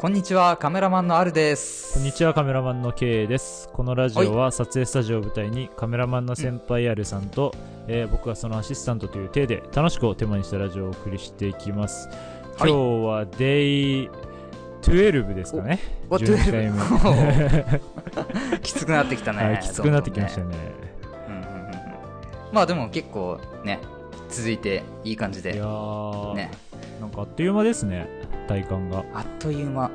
こんにちは、カメラマンのあるです。こんにちは、カメラマンの K です。このラジオは撮影スタジオを舞台にカメラマンの先輩あるさんと、えー僕がそのアシスタントという体で楽しくをテーマにしたラジオをお送りしていきます。はい今日はデイ12ですかね。お12回目。きつくなってきたね。はい、きつくなってきましたね。ね。うんうんうんうんまあでも結構ね、続いていい感じいやね。なんかあっという間ですね、体感が。あっという間。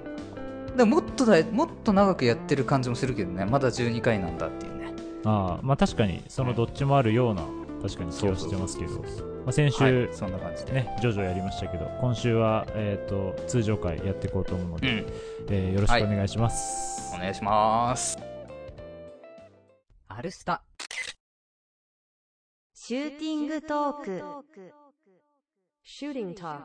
でももっとだい、もっと長くやってる感じもするけどね。まだ12回なんだっていうね。あーまあ確かに、そのどっちもあるような、確かに気はしてますけど、まあ、先週、はい、そんな感じで。ね、ジョジョやりましたけど、今週は、えっ、と、通常回やっていこうと思うので、うん。えーよろしくお願いします。お願いします。アルスタ。シューティングトーク Shooting talk.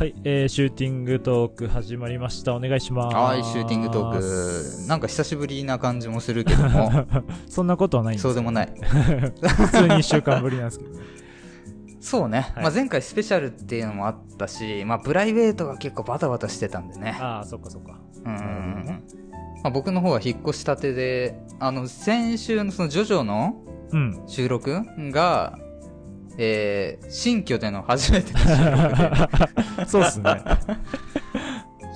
はい、えーシューティングトーク始まりました。お願いします。はい、シューティングトーク。なんか久しぶりな感じもするけども、そんなことはないんですそうでもない。普通に1週間ぶりなんですけどね。そうね。はいまあ前回スペシャルっていうのもあったし、まあプライベートが結構バタバタしてたんでね。ああ、そっかそっか。うんまあ、僕の方は引っ越したてで、あの、先週のそのジョジョのうん。収録が、えー、新居での初めての収録 そうっすね。はい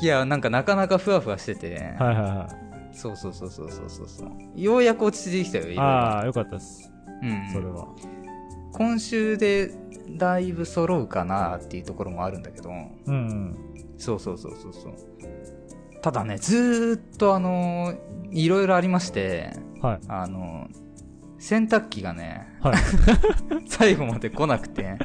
で。いや、なんかなかなかふわふわしてて、はいはそうそうそうそうそうそうそう。ようやく落ち着いてきたよ、ああ、よかったです。うん。それは。今週でだいぶ揃うかなっていうところもあるんだけど、うん。そうそうそうそうそう。ただね、ずーっとあのーいろいろありまして、はい。あのー洗濯機がね、はい。最後まで来なくて、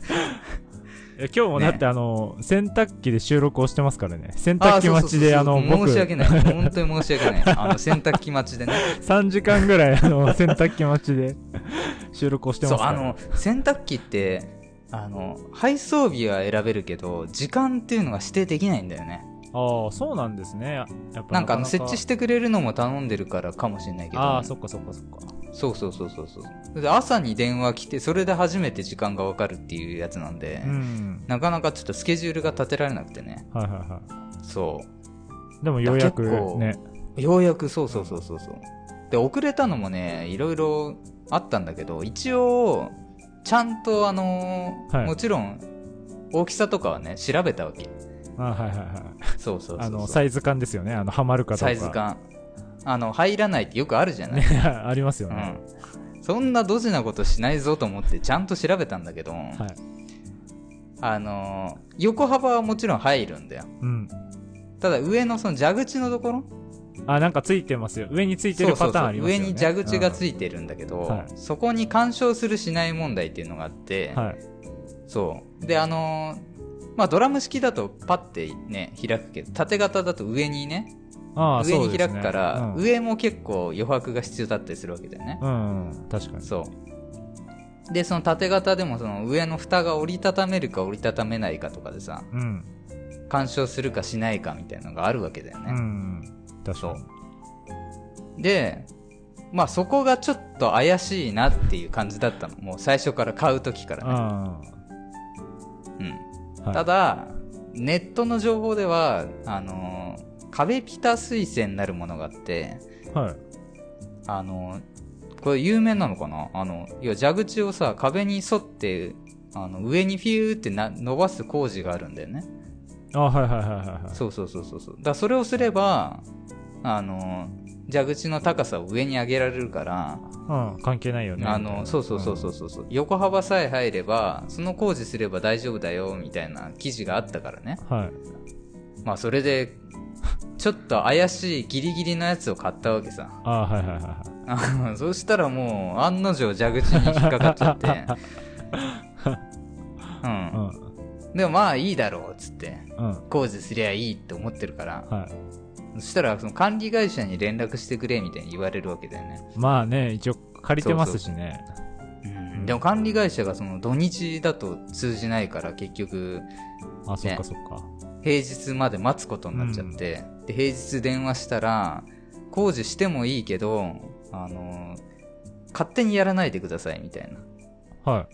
え今日もだって、ねあの、洗濯機で収録をしてますからね。洗濯機待ちで、あの、僕、申し訳ない。本当に申し訳ない。あの、洗濯機待ちでね。3時間ぐらい、あの、洗濯機待ちで収録をしてます、から。そうあの、洗濯機って、あの、配送日は選べるけど、時間っていうのが指定できないんだよね。ああ、そうなんですね。やっぱなんかあの、設置ししてくれるのも頼んでるからかもしれないけど。ああ、そっかそっかそっか。そうそうそうそうそう。で、朝に電話来て、それで初めて時間がわかるっていうやつなんで、うん。なかなかちょっとスケジュールが立てられなくてね。はいはいはそい。でもようやくね。う。ようやく、そうそうそうそうそう。で、遅れたのもね、いろいろあったんだけど、一応、ちゃんとあのーはいもちろん、大きさとかはね、調べたわけ。あはいはいはい。そうそうそうそう。あの、サイズ感ですよね。あの、ハマるかどうか。サイズ。感。あの、入らないってよくあるじゃない。ね、ありますよね。うん。そんなドジなことしないぞと思ってちゃんと調べたんだけど、はい。あのー横幅はもちろん入るんだよ。うん。ただ上のその蛇口のところ？あ、なんかついてますよ。上についてるパターンありますよね。上に蛇口がついいてるんだけど、はいそこに干渉するしない問題っていうのがあって、はい。そう。で、あのーまあドラム式だとパッてね、開くけど、縦型だと上にね、上に開くから、うん上も結構余白が必要だったりするわけだよね。うん、うん確かに。そう。で、その縦型でもその上の蓋が折りたためるか折りたためないかとかでさ、うん。干渉するかしないかみたいなのがあるわけだようね。ん。確かに。で、まあそこがちょっと怪しいなっていう感じだったの。もう最初から買う時からね。あうん。あ。はいただ、ネットの情報では、あのー壁ピタ水栓になるものがあって、はい。あのーこれ有名なのかな？あの、いや、蛇口をさ、壁に沿って、あの、上にフィューってな伸ばす工事があるんだよね。あはいはいはいはいはい。そうそうそうそうそう。だそれをすれば、あのー蛇口の高さを上に上げられるから、うん、関係ないよね。あの、そうそうそうそうそうそう、横幅さえ入れば、その工事すれば大丈夫だよ、みたいな記事があったからね。うん。はい。まあ、それで、ちょっと怪しいギリギリのやつを買ったわけさ。ああ、はいはいはいはい。あ そしたらもう、案の定蛇口に引っかかっちゃって。う。うんん。でもまあいいだろう、つって。うん。工事すりゃいいって思ってるから。はい。そしたら、その管理会社に連絡してくれ、みたいに言われるわけだよね。まあね、一応借りてますしね。うん。でも管理会社がその土日だと通じないから、結局、あ、そっかそっか。平日まで待つことになっちゃって、で、平日電話したら、工事してもいいけど、あの、勝手にやらないでください、みたいな。はい。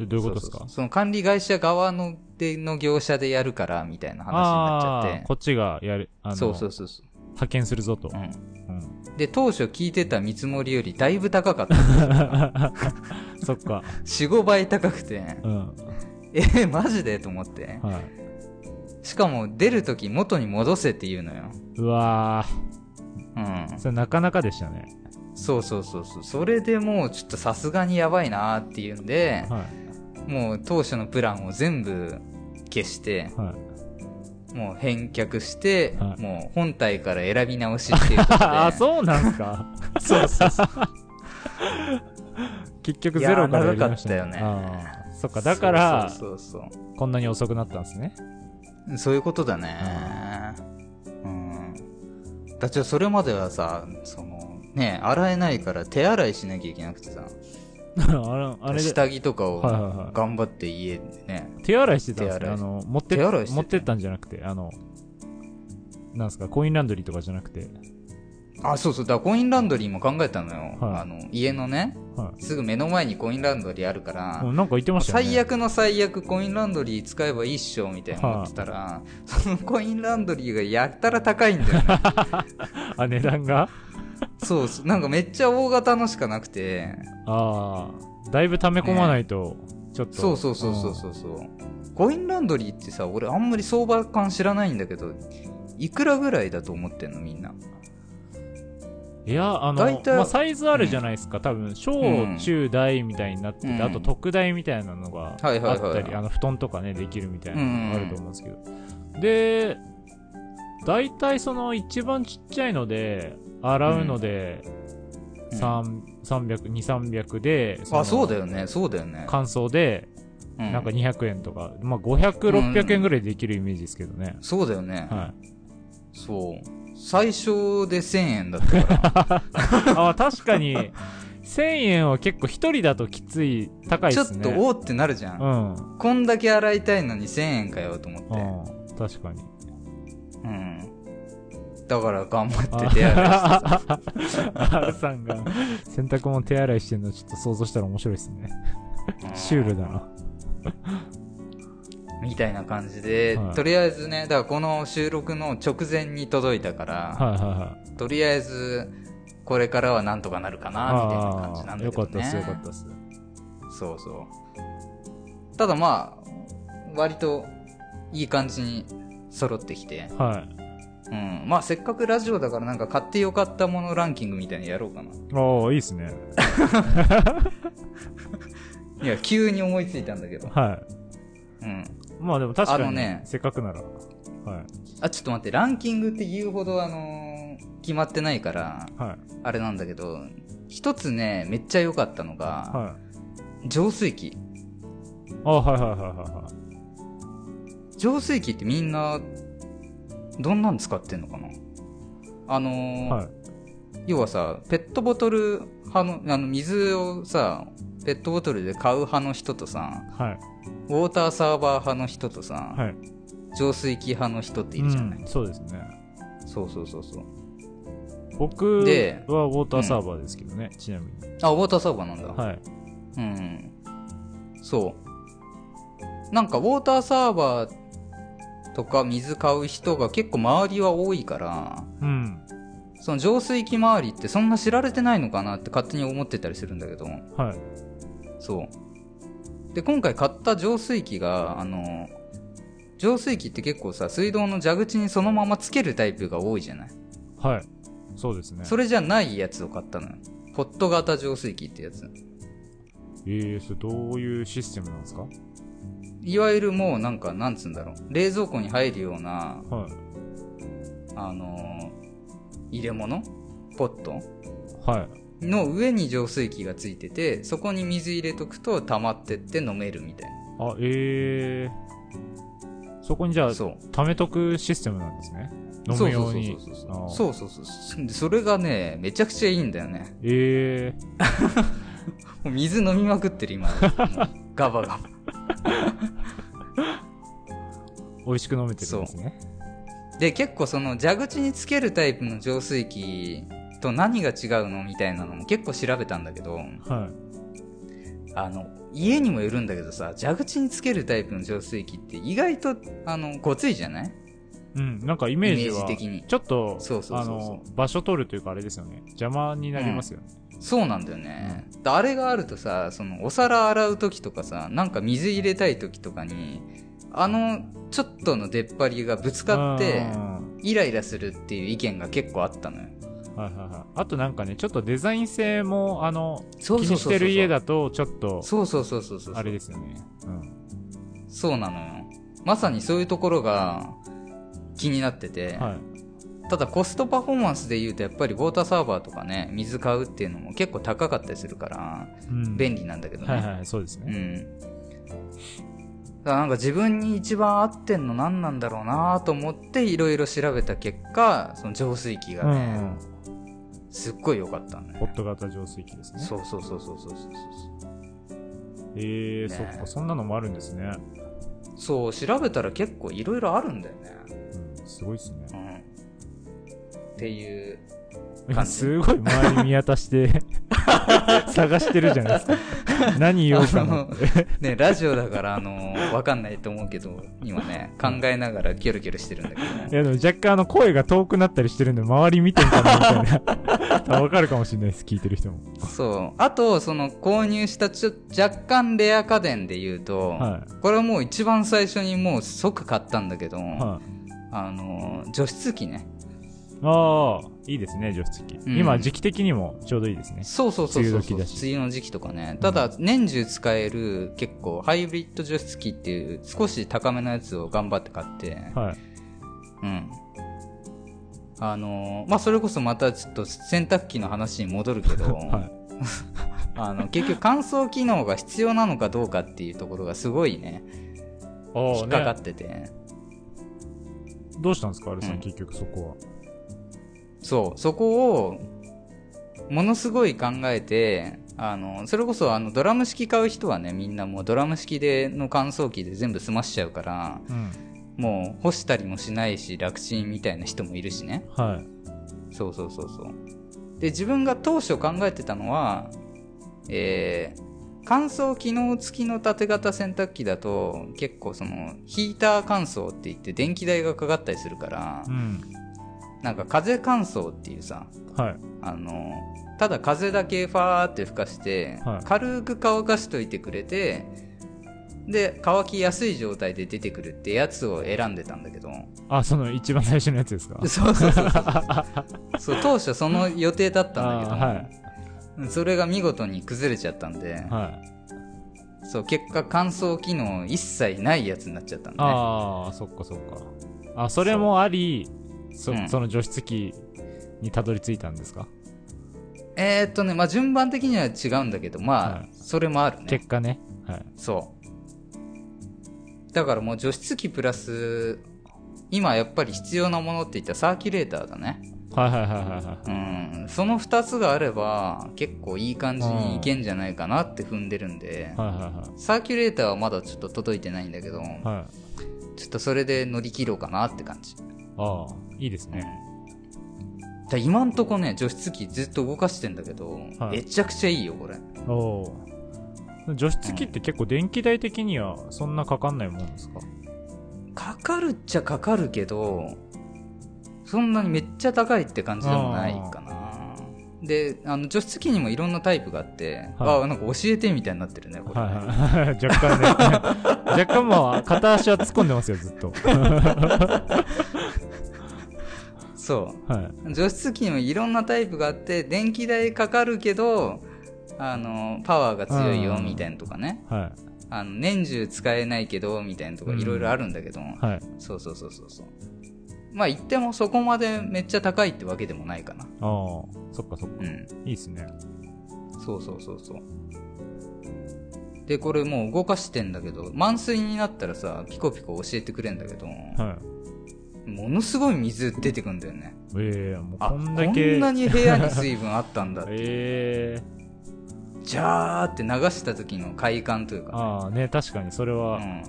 えどういうことですか？その管理会社側のでの業者でやるから、みたいな話になっちゃって。こっちがやる、そうそうそうそう。派遣するぞと。うん。うん。で、当初聞いてた見積もりよりだいぶ高かった。そっか。4、5倍高くて、うん。えー、マジで？と思って。はい。しかも、出るとき元に戻せって言うのよ。うわうんー、。それなかなかでしたね。そうそうそうそう。それでもう、ちょっとさすがにやばいなーっていうんで、はい。もう当初のプランを全部消して、はい。もう返却して、はいもう本体から選び直しっていうことで。あ、そうなんすか？そうそうそう。結局ゼロからやりましたいやー長かったよねそっか、だから、そうそうそうこんなに遅くなったんですね。そう。いうことだね。うん。だってそれまではさ、その、ね、洗えないから手洗いしなきゃいけなくてさ、あれ、あれで、下着とかをはいはいはい頑張って家でね。手洗いしてたんですあの、持ってっ手洗いしてた持ってったんじゃなくて、あの、なんすか、コインランドリーとかじゃなくて、あ、そうそう。だからコインランドリーも考えたのよ。はいあの、家のね、はすぐ目の前にコインランドリーあるから、い。うんなんか言ってましたよね。最悪の最悪コインランドリー使えばいいっしょみたいな思ってたら、そのコインランドリーがやったら高いんだよね あ、値段が？そうそうなんかめっちゃ大型のしかなくてああ、だいぶ溜め込まないと、ちょっと。そうそうそうそうそうそうコインランドリーってさ俺あんまり相場感知らないんだけどいくらぐらいだと思ってんのみんな？うんいや、あの、大体。まあ、サイズあるじゃないですか。多分、小うん、中、大みたいになってて、うん。あと特大みたいなのがあはいはいはい。ったり、あの、布団とかね、できるみたいなのがあると思うんですけど。うで、大体その一番ちっちゃいので、洗うので、うん。三300、2、300で、あそうだよ。よね。そうだよね、乾燥で、うなんか200円とか、まあ500、600円ぐらいできるイメージですけどね。そうだよね、はい。そう最初で1000円だったから あ、確かに、1000円は結構一人だときつい、高いちょっ。とおーってなるじゃん、うん。こんだけ洗いたいのに1000円かよと思って、うん。確かに。うん。だから頑張って手洗いして R さんが洗濯物手洗いしてるのちょっと想像したら面白いですね。た。シュールだな。みたいな感じで、はいとりあえずね、だからこの収録の直前に届いたから、はいはいはい。とりあえず、これからはなんとかなるかな、みたいな感じなんだけどね。よかったっすよかったっす。そうそう。ただまあ、割といい感じに揃ってきて、はい。うん。まあせっかくラジオだからなんか買ってよかったものランキングみたいなのやろうかな。ああ、いいっすね。いや、急に思いついたんだけど。はうん。い。まあでも確かに、あのねせっかくなら。はい。あ、ちょっと待って、ランキングって言うほどあのー決まってないから、はい。あれなんだけど、一つね、めっちゃ良かったのが、はい。浄水器。あはいはいはいはいは浄水器ってみんな、どんなん使ってんのかな？あのい。ーはい。要はさ、ペットボトル派の、あの、水をさ、ペットボトルで買う派の人とさ、はい。ウォーターサーバー派の人とさ、はい。浄水器派の人っているじゃない、うん、そうですね。そうそうそうそう。僕はウでォーターサーバーですけどね、ちなみに。あ、ウォーターサーバーなんだ。はい。うん。そう。なんか、ウォーターサーバーとか水買う人が結構周りは多いから、うん。その浄水器周りってそんな知られてないのかなって勝手に思ってたりするんだけど、はい。そう。で、今回買った浄水器が、あの、浄水器って結構さ、水道の蛇口にそのままつけるタイプが多いじゃない？はい。そうですね。それじゃないやつを買ったのよ。ポット型浄水器ってやつ。えー、それどういうシステムなんですか？いわゆるもうなんか、なんつうんだろう。冷蔵庫に入るような、はい。あの入れ物？ポット？はい。の上に浄水器がついてて、そこに水入れとくと溜まってって飲めるみたいあ、えー。そこにじゃあな。、そう。貯めとくシステムなんですね。飲むように。そうそうそうそうそうそうそう。でそれがね、めちゃくちゃいいんだよね。えー。もう水飲みまくってる今。ガバガバ。美味しく飲めてるんですね。で、結構その蛇口につけるタイプの浄水器と何が違うのみたいなのも結構調べたんだけど、はあの、家にもよるんだけどさ、蛇口につけるタイプの浄水器って意外と、あの、ごついじゃない？うん、なんかイメージは、ジ的にちょっと、場所取るというかあれですよね。邪魔になりますよね。そうなんだよね。であれがあるとさ、その、お皿洗う時とかさ、なんか水入れたい時とかに、あの、ちょっとの出っ張りがぶつかってう、んイライラするっていう意見が結構あったのよ。はいはいはい。あとなんかね、ちょっとデザイン性も、あの、そう気にしてる家だと、ちょっと、そうそうそうそうそう。あれですよね。うん。そうなのよ。まさにそういうところが気になってて、はい。ただコストパフォーマンスで言うとやっぱりウォーターサーバーとかね、水買うっていうのも結構高かったりするから、うん。便利なんだけどね。はいはい、そうですうね。ん。だからなんか自分に一番合ってんの何なんだろうなと思っていろいろ調べた結果、その浄水器がうね、ん。すっごい良かったね。ホット型浄水器ですね。そうそうそうそうそうそうえー、ねそっか、そんなのもあるんですね。そう。調べたら結構いろいろあるんだよね。うん、すごいですね。うん。っていう今感じ すごい周り見渡して 探してるじゃないですか。何言おうかなって。ね、ラジオだから、あのわかんないと思うけど、今ね、考えながらキョロキョロしてるんだけどいやでも若干あの声が遠くなったりしてるんで周り見てんかなみたいな。わかるかもしれないです、聞いてる人も。そう。あと、その、購入したちょ、若干レア家電で言うと、はこれはもう一番最初にもう即買ったんだけど、い。はい。あの除湿機ね。ああ、いいですね、除湿機。うん今、時期的にもちょうどいいですね。そうそうそうそう梅雨の時期とかね。ただ、年中使える結構ハイブリッド除湿機っていう少し高めのやつを頑張って買って、はい。うん。あのまあ、それこそまたちょっと洗濯機の話に戻るけど、はい。あの、結局乾燥機能が必要なのかどうかっていうところがすごいね、お引っかかね、ってて、どうしたんですか、あれさん、うん結局そこそう、そこを、ものすごい考えて、あの、それこそあの、ドラム式買う人はね、みんなもうドラム式での乾燥機で全部済ましちゃうから、は。うん。もう干したりもしないし、楽ちんみたいな人もいるしね。はい。そうそうそうそう。で、自分が当初考えてたのは、えー、乾燥機能付きの縦型洗濯機だと、結構その、ヒーター乾燥って言って電気代がかかったりするからう、ん。なんか風乾燥っていうさ、はい。あの、ただ風だけファーって吹かして、はい軽く乾かしといてくれて、で、乾きやすい状態で出てくるってやつを選んでたんだけど、あ、その一番最初のやつですか？そうそうそうそう。そう、当初その予定だったんだけど、はい。それが見事に崩れちゃったんで、はい。そう、結果乾燥機能一切ないやつになっちゃったんだね。ああ、そっかそっか。あ、それもあり、そうんその除湿機にたどり着いたんですか？えー、っとね、まあ順番的には違うんだけど、まあ、はいそれもあるね。結果ね。はい。そう。だからもう除湿機プラス、今やっぱり必要なものって言ったらサーキュレーターだね。はいはいはいはいはい。うん。その二つがあれば、結構いい感じにいけんじゃないかなって踏んでるんで、はいはサーキュレーターはまだちょっと届いてないんだけど、いはい。はい。ちょっとそれで乗り切ろうかなって感じ。ああ、いいですね。だ今んとこね、除湿機ずっと動かしてんだけど、はいめちゃくちゃいいよ、これ。おおー。除湿機って結構電気代的にはそんなかかんないもんですか？かかるっちゃかかるけど、そんなにめっちゃ高いって感じでもないかな。で、あの、除湿機にもいろんなタイプがあって、はいあ、なんか教えてみたいになってるね、これ。はいはい。若干ね。若干もう片足は突っ込んでますよ、ずっと。そはい。う。除湿機にもいろんなタイプがあって、電気代かかるけど、あの、パワーが強いよ、うんみたいなとかね。はい。あの、年中使えないけど、みたいなとかいろいろあるんだけど、はい。そうそうそうそうそう。まあ言ってもそこまでめっちゃ高いってわけでもないかな。ああ、そっかそっか。うん。いいっすね。そうそうそうそう。で、これもう動かしてんだけど、満水になったらさ、ピコピコ教えてくれんだけど、はい。ものすごい水出てくんだよね。ええもうあ、ここんんだけ。なに部屋に水分あったんだって。ええジャーって流した時の快感というか、ああ、ね、確かにそれは、うん。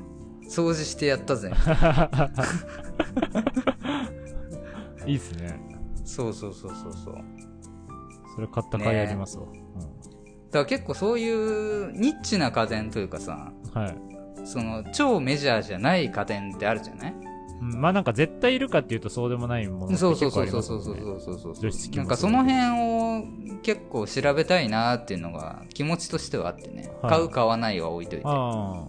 掃除してやったぜ。いいっすね。そうそうそうそうそう。それ買った甲斐ありますわ。だから結構そういうニッチな家電というかさ、はい。その超メジャーじゃない家電ってあるじゃない？うんまあなんか絶対いるかっていうとそうでもないものってそう結そうそう構ありますもんねそうそうそうそうそうなんかその辺を結構調べたいなっていうのが気持ちとしてはあってね、はい買う買わないは置いといてあ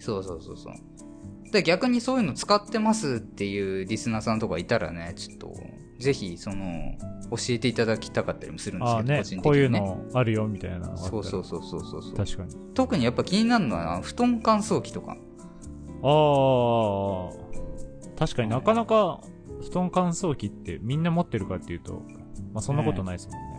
そうそうそうそうで逆にそういうの使ってますっていうリスナーさんとかいたらねちょっとぜひその教えていただきたかったりもするんあ。ですけど、ね個人的にねこういうのあるよみたいなそうそうそうそうそう確かに。特にやっぱ気になるのは布団乾燥機とかああ、確かになかなか布団乾燥機ってみんな持ってるかっていうと、まあそんなことないですもんね。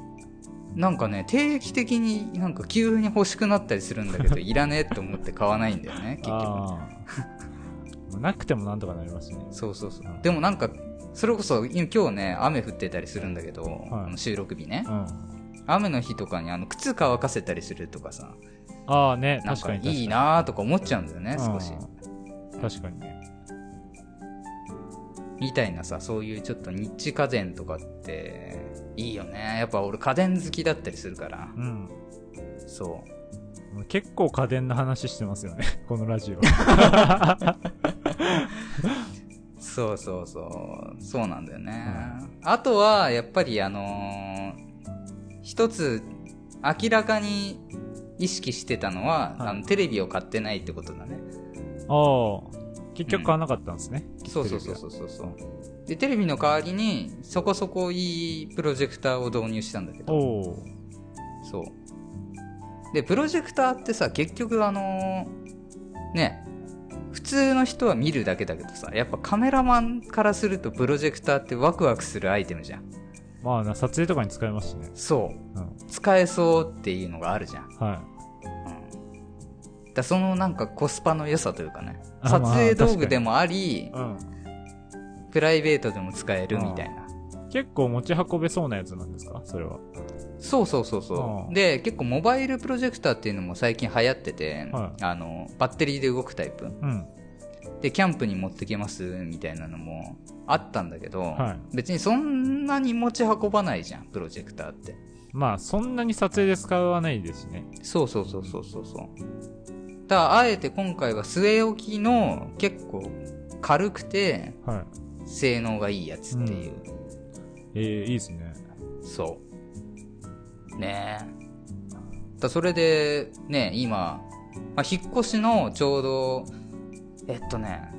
なんかね定期的になんか急に欲しくなったりするんだけど いらねえって思って買わないんだよね結局。なくてもなんとかなりますね。そうそうそううんでもなんかそれこそ今今日ね雨降ってたりするんだけど、あの収録日ねうん。雨の日とかにあの靴乾かせたりするとかさああね。いいなーとか思っちゃうんだよね少しうん確かにね。みたいなさそういうちょっとニッチ家電とかっていいよね。やっぱ俺家電好きだったりするから。うん。そう。結構家電の話してますよね、このラジオ。そうそうそう。そうなんだよね、あとはやっぱりあのー一つ明らかに意識してたのは、はい。あのテレビを買ってないってことだね。ああ。結局買わなかったんですね。そうそうそうそうそうそうでテレビの代わりにそこそこいいプロジェクターを導入したんだけど。そうでプロジェクターってさ結局あのーね普通の人は見るだけだけどさやっぱカメラマンからするとプロジェクターってワクワクするアイテムじゃんまあな、撮影とかに使えますしね。そううん。使えそうっていうのがあるじゃん、はい。うん、だそのなんかコスパの良さというかねあ撮影道まあ具でもありうん。プライベートでも使えるみたいな。結構持ち運べそうなやつなんですか？それは。そうそうそうそあうで結構モバイルプロジェクターっていうのも最近流行ってて、はあのバッテリーで動くタイプ。うん。でキャンプに持ってけますみたいなのもあったんだけど、はい。別にそんなに持ち運ばないじゃんプロジェクターって。まあ、そんなに撮影で使わないですしね。そうそうそうそうそうそうだからあえて今回は据え置きの結構軽くてはい。性能がいいやつっていう、えー、いいですね。そうねえだそれでね今、まあ、引っ越しのちょうどえっとね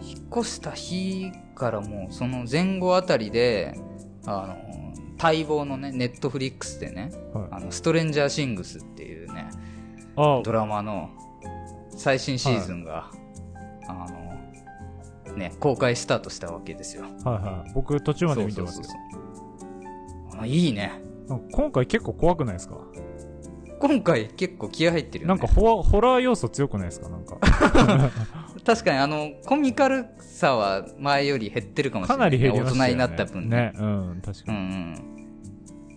引っ越した日からもうその前後あたりであの待望のねネットフリックスでねはい。あのストレンジャーシングスっていうねあドラマの最新シーズンが、あのね公開スタートしたわけですよはいはい。僕途中まで見てますよあいいね今回結構怖くないですか？今回結構気合入ってるよ、ね、なんかホラホラー要素強くないですか？なんか。確かにあのコミカルさは前より減ってるかもしれな、かないり減りましたよね。大人になった分ね。うん、確かうんうに。ん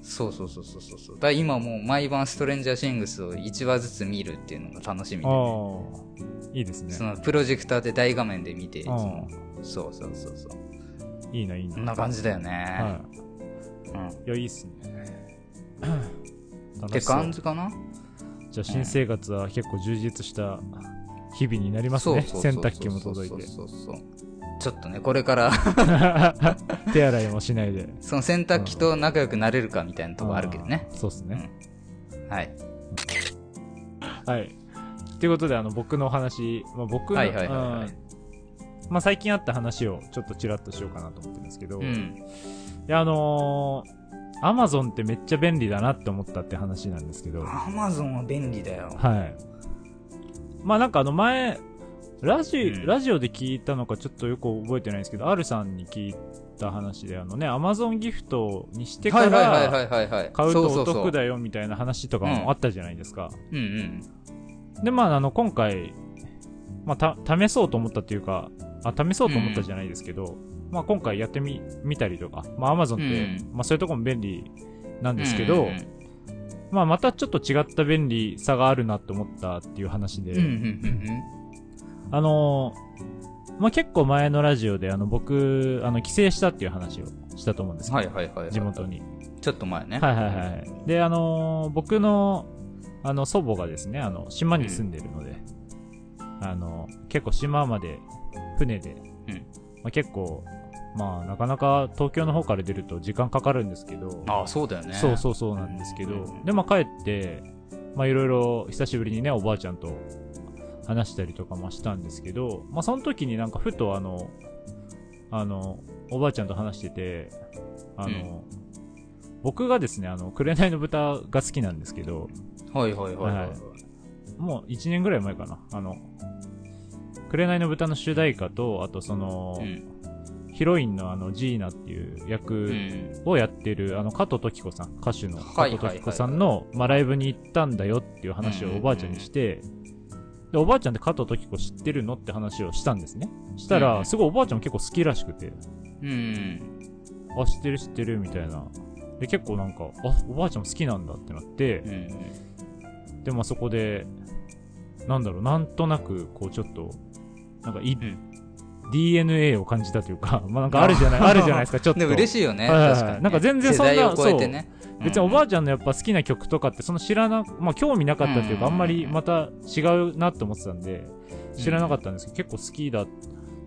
そうそうそうそうそうそうだ今もう毎晩ストレンジャーシングスを1話ずつ見るっていうのが楽しみで、あね、あ、いいですねそ。のプロジェクターで大画面で見ていつそうそうそうそういいな、いいな。こんな感じだよね、はい。うん、っいや、いいっすね。て 楽しそう感じかな？じゃあ新生活は結構充実した日々になりますね。そうそうそうそう洗濯機も届いて。そうそうそうちょっとねこれから。手洗いもしないで。その洗濯機と仲良くなれるかみたいなとこあるけどね。そうっすね。はい。はい。ということで、あの、僕のお話、まあ、僕の、はいはいはいはい。うん。まあ、最近あった話をちょっとちらっとしようかなと思ってるんですけど、いうん。や、あのー、アマゾンってめっちゃ便利だなって思ったって話なんですけど、アマゾンは便利だよ。はい。まあなんかあの前、ラジ、うん。ラジオで聞いたのかちょっとよく覚えてないんですけど、R さんに聞いた話で、あのね、アマゾンギフトにしてから買うとお得だよみたいな話とかもあったじゃないですか。うんうんで、まああの今回、まあた、試そうと思ったっていうか、あ、試そうと思ったじゃないですけど、まあ今回やってみ、見たりとか、まあアマゾンって、うまあそういうとこも便利なんですけど、うんうんまあまたちょっと違った便利さがあるなって思ったっていう話で、うんうんうんあのーまあ、結構前のラジオで、あの、僕、あの、帰省したっていう話をしたと思うんですうんけど、はいはいはいはい地元に。ちょっと前ねはいはいはい。で、あのー僕のあの、祖母がですね、あの、島に住んでるので、あの、結構島まで船で、うんまあ、結構、まあ、なかなか東京の方から出ると時間かかるんですけど、ああ、そうだよね。そうそうそうなんですけど、うんで、まあ帰って、まあいろいろ久しぶりにね、おばあちゃんと話したりとかもしたんですけど、まあその時になんかふとあの、あの、おばあちゃんと話してて、あの、僕がですね、あの、紅の豚が好きなんですけど、はいはいはいはい。はいもう1年ぐらい前かな、あの、紅の豚の主題歌と、あとその、うん。ヒロインのあの、ジーナっていうう役ん。をやってる、あの、加藤時子さん、歌手の加藤時子さんの、まあ、ライブに行ったんだよっていう話をおばあちゃんにして、で、おばあちゃんって加藤時子知ってるのって話をしたんですね。したうら、んすごいおばあちゃんも結構好きらしくて、うん。あ、知ってる知ってるみたいな。で、結構なんか、あ、おばあちゃんも好きなんだってなってう、ん。で、まあそこで、なんだろう、なんとなく、こうちょっと、なんかい、ん DNA を感じたというか、まあなんかあるじゃない、あるじゃないですか、ちょっと。でも嬉しいよね。はいはいはい確かにね。なんか全然そんな超えてね。別におばああちゃんのやっぱ好きな曲とかってその知らな、まあ興味なかったっていうか、うんあんまりまた違うなって思ってたんで、知らなかったんですけど、結構好きだっ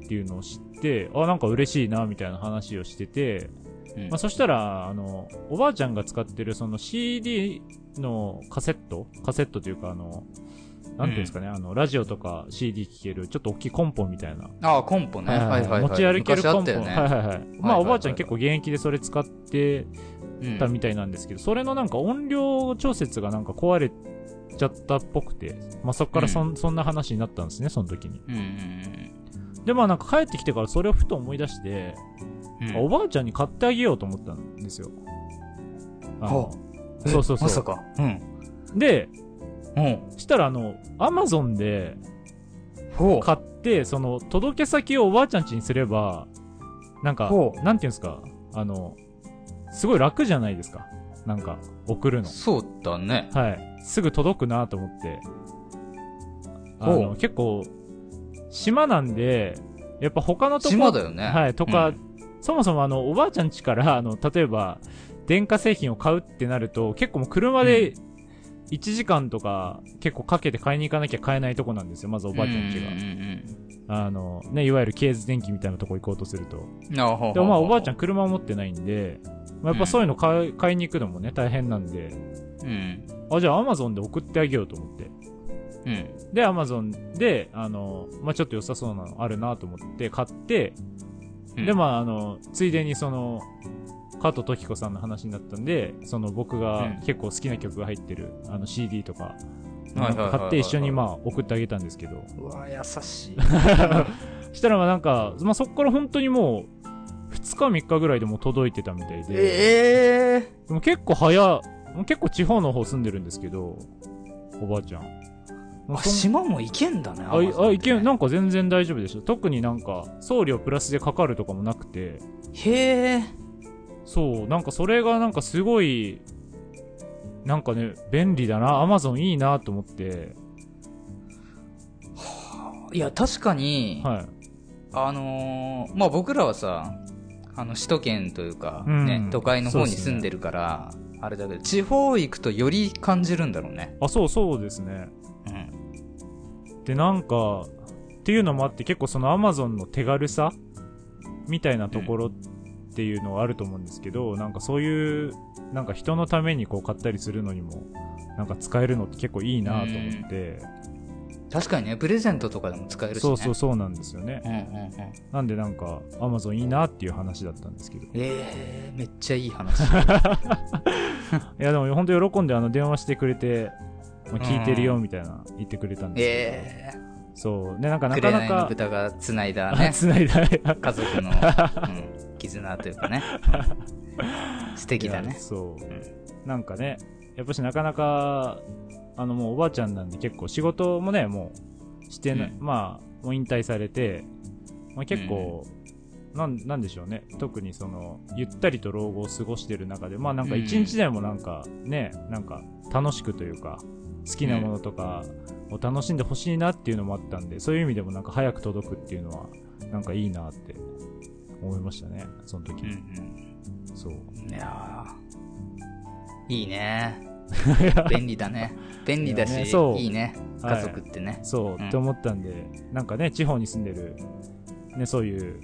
ていうのを知って、あ、なんか嬉しいな、みたいな話をしてて、まあそしたら、あの、おばあちゃんが使ってるその CD のカセットカセットというかあの、なんていうんですかね、あの、ラジオとか CD 聴ける、ちょっと大きいコンポみたいな。ああ、コンポね。はいはいはい。持ち歩けるコンポ。ね。はいはいはい。まあおばあちゃん結構現役でそれ使ってうんたみたいなんですけど、それのなんか音量調節がなんか壊れちゃったっぽくて、まあそっからそん,、そんな話になったんですね、その時に。うんうんで、まあなんか帰ってきてからそれをふと思い出して、うん。あおばあちゃんに買ってあげようと思ったんですよ。あのはそうそうそうまさか。うん。で、うん。したらあの、アマゾンでほ買って、その、届け先をおばあちゃん家にすれば、なんかほ、うなんていうんですか、あの、すごい楽じゃないですか？なんか、送るの。そうだね。はい。すぐ届くなと思って。あの、ほう結構、島なんで、やっぱ他のとこ島だよね。はい、とか、うんそもそもあの、おばあちゃん家から、あの、例えば、電化製品を買うってなると、結構もう車で1時間とか結構かけて買いに行かなきゃ買えないとこなんですよ、まずおばあちゃん家が。うんあの、ね、いわゆるケーズ電機みたいなとこ行こうとすると。でもまあおばあちゃん。ん車を持ってないんで、まあ、やっぱそういうの買い,、買いに行くのもね、大変なんで、うん。あ、じゃあアマゾンで送ってあげようと思って。うん。で、アマゾンで、あの、まあ、ちょっと良さそうなのあるなと思って買って、うんで、まあ、あの、ついでにその、加藤時子さんの話になったんで、その僕がうん結構好きな曲が入ってる、あの CD とか、買って一緒にまあ送ってあげたんですけど、うわ、優しい。したらまあなんか、まあそっから本当にもう、2日3日ぐらいでもう届いてたみたいで、ええでも結構早、もう結構地方の方住んでるんですけど、おばあちゃん。あ、島も行けんだね。あ、あいけでねなんか全然大丈夫でした。特になんか、送料プラスでかかるとかもなくて、へえ。そう、なんかそれがなんかすごい、なんかね、便利だな、アマゾンいいなと思って、いや、確かに、はい。あのーまあ、僕らはさ、あの、首都圏というか、うんね、都会の方に住んでるから、あれだけど、地方行くとより感じるんだろうね。あ、そうそうですね。うん。で、なんか、っていうのもあって結構そのアマゾンの手軽さみたいなところっていうのはあると思うんですけど、なんかそういう、なんか人のためにこう買ったりするのにも、なんか使えるのって結構いいなと思って、確かにね、プレゼントとかでも使えるしね。そうそうそうなんですよね。うんうんうん。なんでなんか、アマゾンいいなっていう話だったんですけど。いええめっちゃいい話。やでも本当喜んであの電話してくれて、まあ聞いてるよみたいな言ってくれたんですけど。ええそう。ね、なんかなかなか、豚が繋いだあね、繋いだ。家族の、うん、絆というかね。う ん素敵だね。そう。なんかね、やっぱしなかなか、あのもうおばあちゃんなんで結構仕事もね、もうしてな、うんまあ、もう引退されて、まあ結構、なん、なんでしょうね。特にその、ゆったりと老後を過ごしてる中で、まあなんか一日でもなんかね、なんか楽しくというか、好きなものとかを楽しんでほしいなっていうのもあったんで、そういう意味でもなんか早く届くっていうのは、なんかいいなって思いましたね。その時。うんそう。うん。いやーいいね。便利だね。便利だし、いやねそういいね。はい家族ってね。そう、うんって思ったんで、なんかね、地方に住んでる、ね、そういう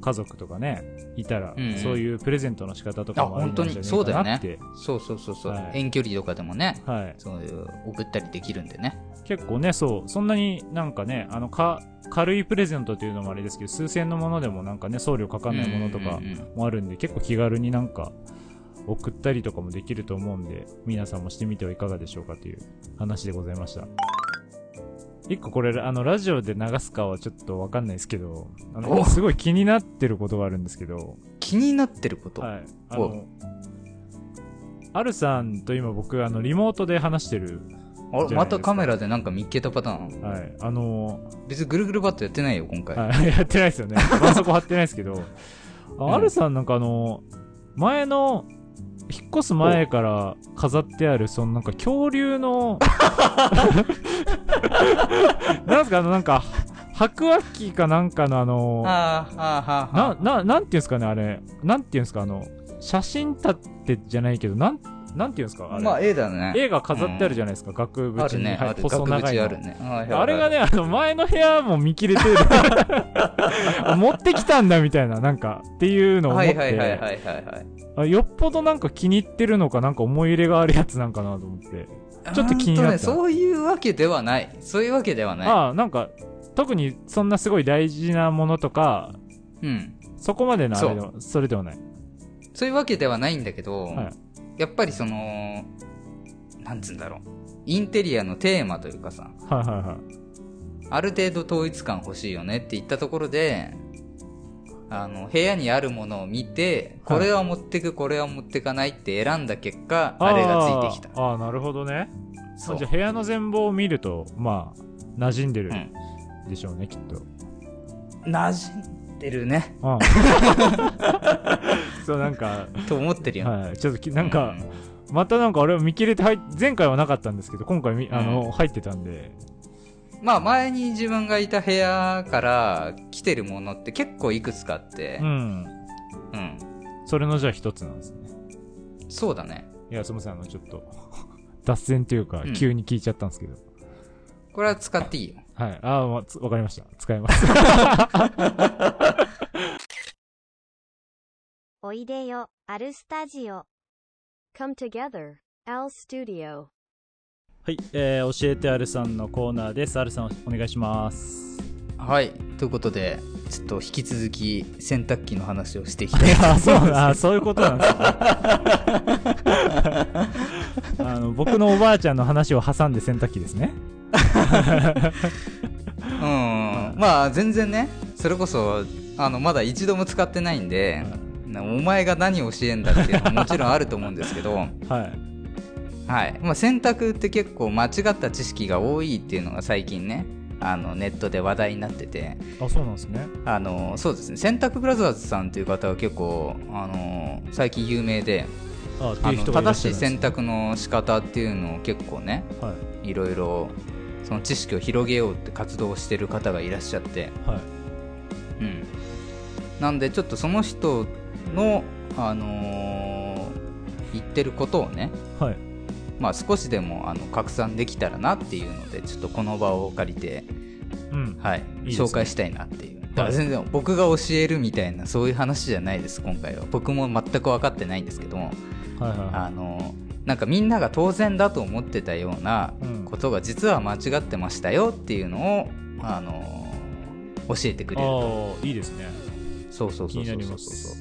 家族とかね、いたら、うんうんそういうプレゼントの仕方とかもあるんじゃないあ本当にそうだよねかなって。そうそうそうそう、はい遠距離とかでもね、はい。そういう送ったりできるんでね。結構ね、そう、そんなになんかね、あの、か、軽いプレゼントっていうのもあれですけど、数千のものでもなんかね、送料かかんないものとかうんうんうんもあるんで、結構気軽になんか、送ったりとかもできると思うんで、皆さんもしてみてはいかがでしょうかという話でございました。一個これ、あの、ラジオで流すかはちょっとわかんないですけど、あの、おすごい気になってることがあるんですけど、気になってること？はい。あおの、アルさんと今僕、あの、リモートで話してる、あれまたカメラでなんか見っけたパターンはい。あの、別にぐるぐるバットやってないよ、今回。はい、やってないですよね。絆創膏貼ってないですけど、あうんアルさんなんかあの、前の、引っ越す前から飾ってある、そのなんか恐竜の、なんすかあのなんか、白亜紀かなんかのあの、な、な、なんていうんですかね、あれ。なんていうんですか、あの、写真立てじゃないけど、なん、なんていうんですか、ああ。れ。まあ、絵だね。絵が飾ってあるじゃないですか、額あるね、縁にはい。細長いあるね。あれがね、あの、前の部屋も見切れてる。持ってきたんだみたいな、なんか、っていうのを思っはいはいはいはいて、はいはい。あよっぽどなんか気に入ってるのか、なんか思い入れがあるやつなんかなと思って。ちょっと気になったね、そういうわけではない。そういうわけではない。ああ、なんか、特にそんなすごい大事なものとか、うん。そこまでのあれでは、それではない。そういうわけではないんだけど、はいやっぱりその、なんつうんだろう。インテリアのテーマというかさ、はいはいはい。ある程度統一感欲しいよねって言ったところで、あの、部屋にあるものを見て、はいこれは持ってく、これは持ってかないって選んだ結果、あれがついてきた。あーあー、なるほどね。そうじゃあ部屋の全貌を見ると、まあ、馴染んでるうんでしょうね、きっと。馴染んでるね。うん。そう、なんか、と思ってるよ。はい、ちょっときなんか、またなんかあれを見切れて入っ前回はなかったんですけど、今回みあの、入ってたんで、まあ前に自分がいた部屋から来てるものって結構いくつかあってう、ん。うん。それのじゃあ一つなんですね。そうだね。いや、すみません、あの、ちょっと、脱線というかうん、急に聞いちゃったんですけど。これは使っていいよ。はい。ああ、わかりました。使います。おいでよ、アルスタジオ。Come together, Al Studio. はい、えー、教えてあるさんのコーナーです。あるさん、お願いします。はい。ということで、ちょっと引き続き洗濯機の話をしていきたい あ、そう、あ、そういうことなんですね。あの、僕のおばあちゃんの話を挟んで洗濯機ですね。うん。まあ全然ね、それこそ、あの、まだ一度も使ってないんで、なお前が何を教えんだっていうのはもちろんあると思うんですけど、はい。はい。まあ洗濯って結構間違った知識が多いっていうのが最近ね、あの、ネットで話題になってて、あ、そうなんですね。あの、そうですね、洗濯ブラザーズさんっていう方は結構、あの、最近有名で、あ、あ正しいしゃるんです洗濯の仕方っていうのを結構ね、はい。いろいろ、その知識を広げようって活動をしてる方がいらっしゃって、はい。うん。なんで、ちょっとその人の、あのー言ってることをね、はい。まあ少しでもあの拡散できたらなっていうので、ちょっとこの場を借りて、うん。はい、紹介したいなっていう。だから全然僕が教えるみたいなそういう話じゃないです、今回は。僕も全く分かってないんですけども、はいはいはあのなんかみんなが当然だと思ってたようなうんことが実は間違ってましたよっていうのを、あの教えてくい。れると。いいですね。そうそう気そうそうそうになります。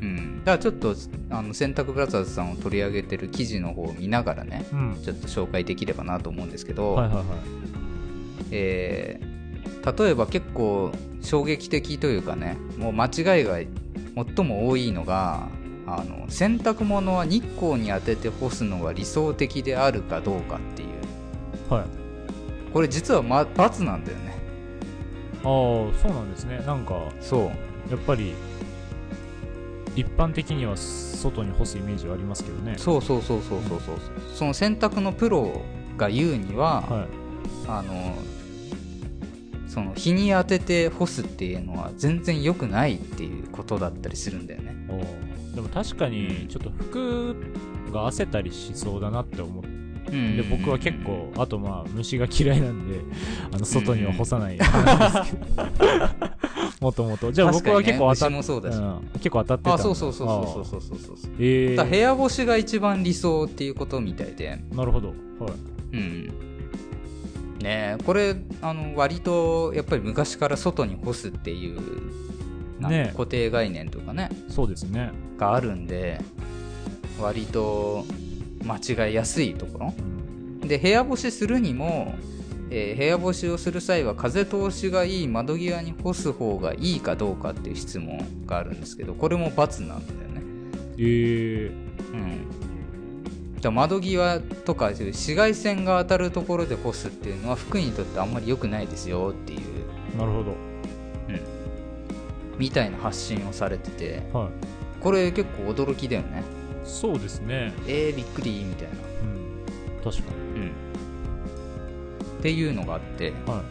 うん、だからちょっとあの洗濯ブラザーズさんを取り上げてる記事の方を見ながらねうん。ちょっと紹介できればなと思うんですけど、はいはいはい。えー例えば結構衝撃的というかねもう間違いが最も多いのがあの洗濯物は日光に当てて干すのが理想的であるかどうかっていうはい。これ実は、ま、×なんだよねああ、そうなんですね。なんか、そうやっぱり、一般的には外に干すイメージはありますけどね。そうそうそうそうそうそうその洗濯のプロが言うには、はい。あのその日に当てて干すっていうのは全然良くないっていうことだったりするんだよねでも確かに、ちょっと服か汗たりしそうだなって思ってうんで僕は結構あとまあ虫が嫌いなんであの外には干さないですけど。もともと。じゃあ僕は結構当たねそうだし。うん。結構当たってたあそうそうそうそうそうそう。そうそうええだから部屋干しが一番理想っていうことみたいで。なるほど。はい。うん。ねえこれあの割とやっぱり昔から外に干すっていうね固定概念とかね。そうですね。があるんで割と間違いやすいところ。うん。で部屋干しするにも、えー部屋干しをする際は風通しがいい窓際に干す方がいいかどうかっていう質問があるんですけどこれも×なんだよね。ええ。うん。だ窓際とか紫外線が当たるところで干すっていうのは服にとってあんまり良くないですよっていう。なるほど。みたいな発信をされてて。はい。これ結構驚きだよねそうですね。えー、びっくりみたいな。うん。確かうん。っていうのがあって。には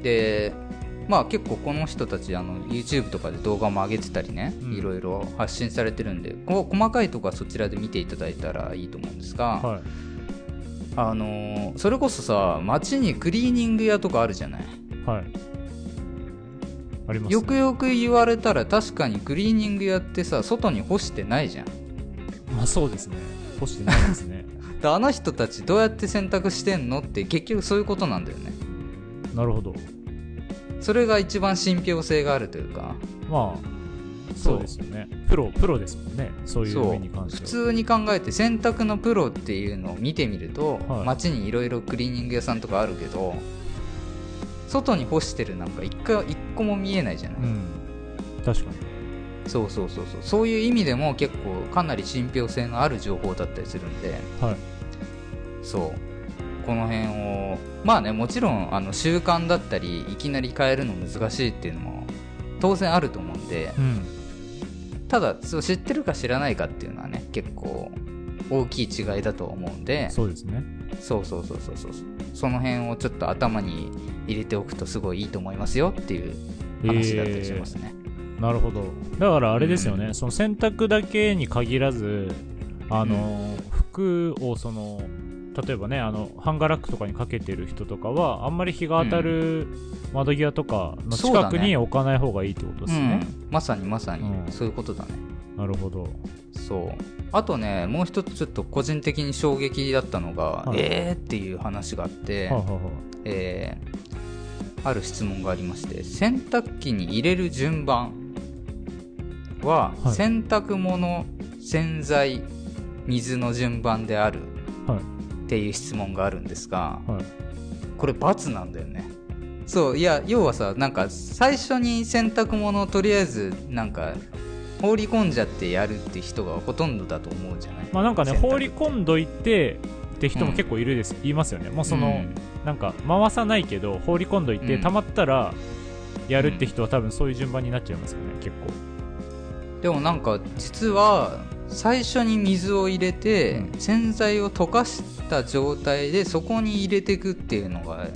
い。でまあ結構この人たちあの YouTube とかで動画も上げてたりね、うん。いろいろ発信されてるんでこう細かいとこはそちらで見ていただいたらいいと思うんですが、はい。あのーそれこそさ街にクリーニング屋とかあるじゃない？はい。ありますね。よくよく言われたら確かにクリーニング屋ってさ外に干してないじゃん。まあそうですね。干してないですね。であの人たちどうやって洗濯してんのって結局そういうことなんだよね。なるほど。それが一番信憑性があるというか。まあそうですよね。プロプロですもんね。そういうそう面に関して普は通に考えて洗濯のプロっていうのを見てみると、はい。街にいろいろクリーニング屋さんとかあるけど外に干してるなんか一個一個も見えないじゃない、うん。確かにそうそうそうそう。そういう意味でも結構かなり信憑性のある情報だったりするんで。はい。そう。この辺をまあねもちろんあの習慣だったりいきなり変えるの難しいっていうのも当然あると思うんで。うん。ただそう知ってるか知らないかっていうのはね結構大きい違いだと思うんで。そうですね。そうそうそうそうそう。その辺をちょっと頭に入れておくとすごいいいと思いますよっていう話だったりしますね、なるほど。だからあれですよね、その洗濯だけに限らずあの、服をその例えばねあのハンガーラックとかにかけてる人とかはあんまり日が当たる窓際とかの近くに置かない方がいいってことですね。うん。まさにまさに。うん。そういうことだね、なるほど。そう。あとねもう一つちょっと個人的に衝撃だったのが、はい。えーっていう話があって、はいはいはい。えーある質問がありまして洗濯機に入れる順番は、はい。洗濯物洗剤水の順番であるはい。っていう質問があるんですがはい。これ×なんだよね。そういや要はさなんか最初に洗濯物をとりあえずなんか放り込んじゃってやるって人がほとんどだと思うじゃない？まあなんかね放り込んどいてって人も結構いるです、言いますよね。もうその、うん。なんか回さないけど放り込んどいて、うん。溜まったらやるって人は多分そういう順番になっちゃいますよね結構でもなんか実は最初に水を入れて、うん洗剤を溶かした状態でそこに入れていくっていうのが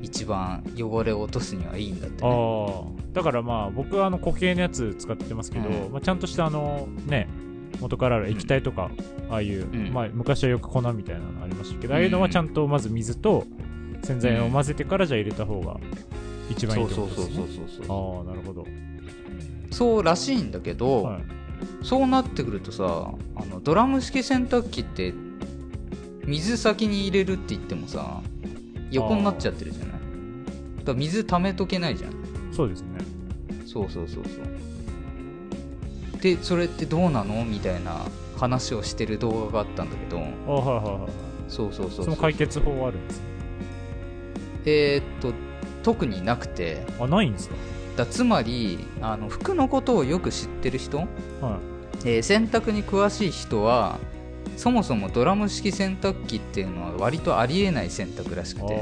一番汚れを落とすにはいいんだって、ね、ああ。だからまあ僕はあの固形のやつ使ってますけど、うん。まあ、ちゃんとしたあのね元からある液体とか、ああいう、ん。まあ、昔はよく粉みたいなのありましたけど、ああいうのはちゃんとまず水と洗剤を混ぜてからじゃあ入れた方が一番いいとですね。そうそうそうそうそう。ああなるほどそうらしいんだけど、はい。そうなってくるとさあのドラム式洗濯機って水先に入れるって言ってもさ横になっちゃってるじゃない？だから水溜めとけないじゃん。そうですね。そうそうそうそう。でそれってどうなの？みたいな話をしてる動画があったんだけど。ああはいはいはい。そうそうそう。その解決法はあるんですね。えーっと特になくて。あないんですか？だつまりあの服のことをよく知ってる人、はい。えー洗濯に詳しい人はそもそもドラム式洗濯機っていうのは割とありえない選択らしくて。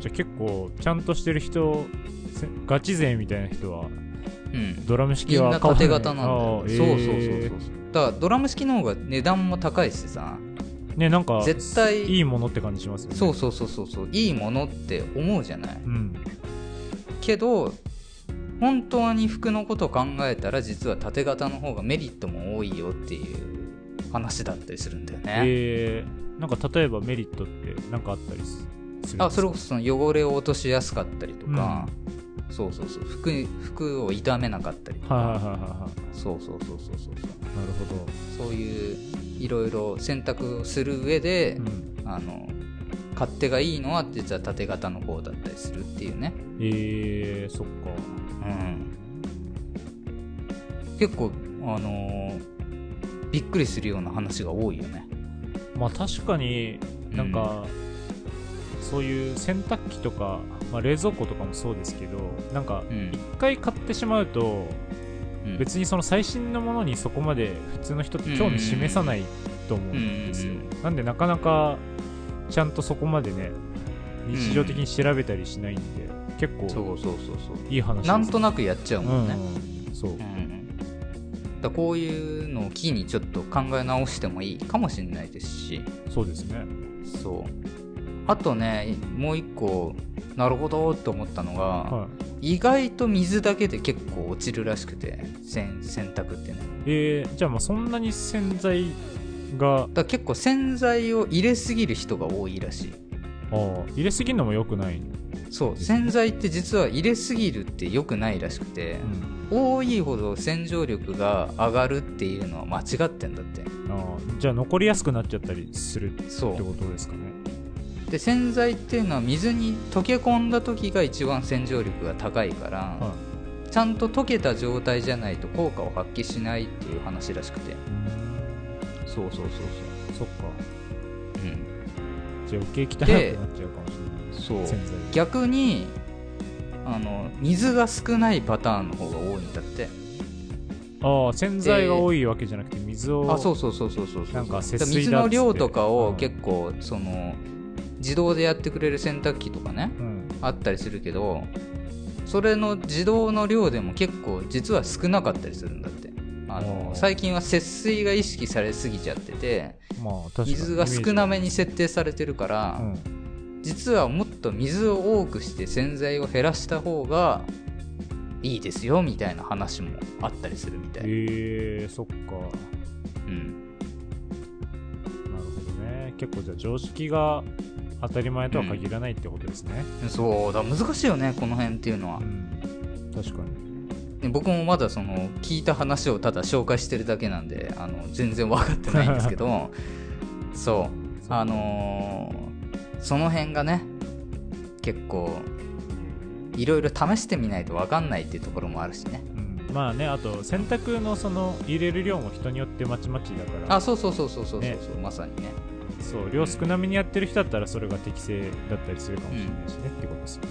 じゃあ結構ちゃんとしてる人せガチ勢みたいな人はうん。ドラム式みんはな縦型なんだあよ、ー。そうそうえそうそう。だからドラム式の方が値段も高いしさ。ーねなんか絶対いいものって感じしますよね。そうそうそうそうそう。いいものって思うじゃない。うんけど本当に服のことを考えたら実は縦型の方がメリットも多いよっていう話だったりするんだよね。えー、なんか例えばメリットって何かあったりすするあそれこそ汚れを落としやすかったりとか、そうそうそう。服服を傷めなかったりとか、はいはいはいはいはい。そうそうそうそうそうそう。なるほそういういろいろ選択をする上で、ど、うん、あの勝手がいいのは実は縦型の方だったりするっていうね、えー、そっか。うん、結構あのーびっくりするような話が多いよね。まあ確かになんか、そういう洗濯機とか、まあ、冷蔵庫とかもそうですけどなんかうん。一回買ってしまうとうん。別にその最新のものにそこまで普通の人って興味示さないと思うんですよ。うんうん。なんでなかなかちゃんとそこまでね日常的に調べたりしないんで結構そうそうそうそう。いい話なんとなくやっちゃうもんね、うんそう。うん。だこういうのを機にちょっと考え直してもいいかもしれないですし。そうですね。そう。あとねもう一個なるほどって思ったのが、はい。意外と水だけで結構落ちるらしくて洗洗濯ってね。えー、じゃあまあそんなに洗剤が。だ結構洗剤を入れすぎる人が多いらしい。あー入れすぎるのも良くない、そう洗剤って実は入れすぎるって良くないらしくてう、ん、多いほど洗浄力が上がるっていうのは間違ってんだって。あーじゃあ残りやすくなっちゃったりするってことですかね。で洗剤っていうのは水に溶け込んだ時が一番洗浄力が高いから、はちゃんと溶けた状態じゃないと効果を発揮しないっていう話らしくて。いそうそうそうそっか。そううん。じゃあ余計汚くなっちゃうかもしれない。そう。逆にあの水が少ないパターンの方が多いんだって。ああ洗剤が多いわけじゃなくて水をあそうそうそうそうそうそう。なんか節水水の量とかうんを結構その自動でやってくれる洗濯機とかねうん。あったりするけどそれの自動の量でも結構実は少なかったりするんだってあの最近は節水が意識されすぎちゃっててまあ水が少なめに設定されてるから、うん。実はもっと水を多くして洗剤を減らした方がいいですよみたいな話もあったりするみたい、えー、そっか。うん、なるほどね。結構じゃあ常識が当たり前とは限らないってことですね。そうだ難しいよねこの辺っていうのは。うん、確かに。で僕もまだその聞いた話をただ紹介してるだけなんであの全然分かってないんですけど そう。あのーその辺がね結構いろいろ試してみないと分かんないっていうところもあるしね。うん、まあねあと洗濯のその入れる量も人によってまちまちだから。あそうそうそうそうそうそう、ね。まさにね。そう量少なめにやってる人だったらそれが適正だったりするかもしれないしね、ってことですよね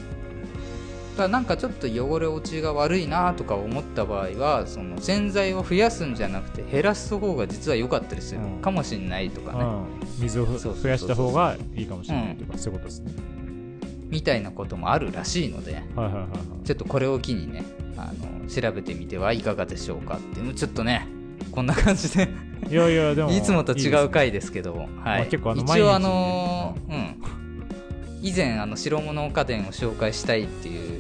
だからなんかちょっと汚れ落ちが悪いなとか思った場合はその洗剤を増やすんじゃなくて減らす方が実は良かったりするうん。かもしれないとかね、うん、水を増やした方がいいかもしれないとか、そういうことですね。みたいなこともあるらしいのではいはいはいはい。ちょっとこれを機にねあの調べてみてはいかがでしょうかっていうのちょっとねこんな感じで。いやいやでも いつもと違うい回ですけどはい。まあ結構あの毎日一応あのーうん。い以前あの白物家電を紹介したいっていう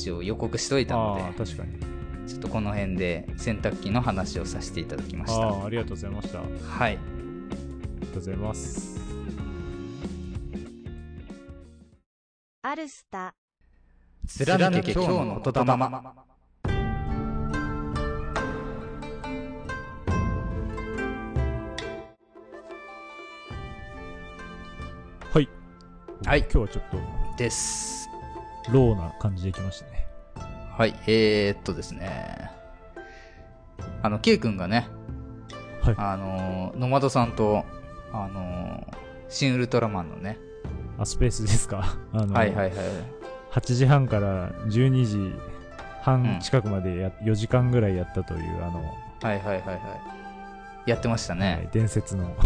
一応予告しといたのああ確かに。でちょっとこの辺で洗濯機の話をさせていただきました。ああありがとうございました。ありはいがとうございます。アルスタ、貫け今日の言霊。はい。はい。今日はちょっです。とローな感じできましたね。はいえー、っとですね。あの K 君がねはい。あのーノマドさんとあのー新ウルトラマンのねあスペースですか？あの、はいはいはい。8時半から12時半近くまでや、4時間ぐらいやったというあの、はいはいはいはい。やってましたはいね、伝説の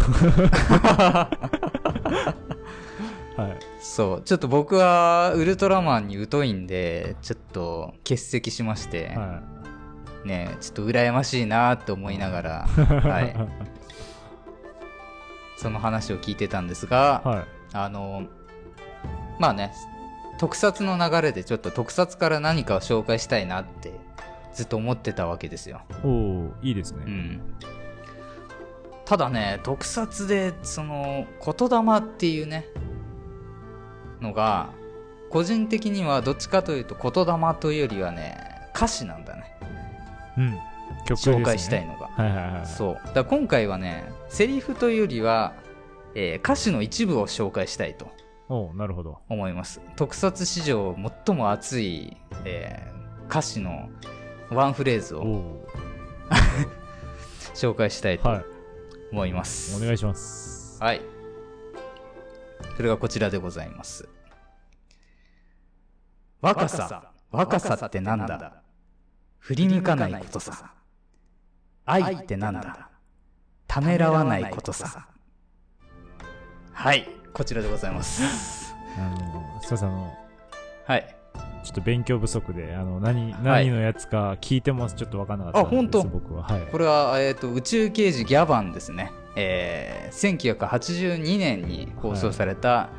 はい。そう。ちょっと僕はウルトラマンに疎いんでちょっと欠席しまして、はねちょっと羨ましいなって思いながら、い はい、その話を聞いてたんですが、はい。あのまあね特撮の流れでちょっと特撮から何かを紹介したいなってずっと思ってたわけですよ、おおいいですね、うん、ただね、特撮で、その、言霊っていうね、のが、個人的にはどっちかというと言霊というよりはね、歌詞なんだね。うん。曲ね紹介したいのが。はいはいはい。そう。だ今回はね、セリフというよりは、えー歌詞の一部を紹介したいとおうなるほど。思います。特撮史上最も熱い、えー歌詞のワンフレーズを 紹介したいとはい。思います。お願いします。はい。それがこちらでございます。若さ、若さってなんだ？振り向かないことさ。愛ってなんだ？ためらわないことさ。はい、こちらでございます。あの、すいません、はい。ちょっと勉強不足で、あの、何、はい何のやつか聞いてもちょっとわかんなかったんですあ本当？僕は。はい。これは、えっ、と、宇宙刑事ギャバンですね。えー、1982年に放送された、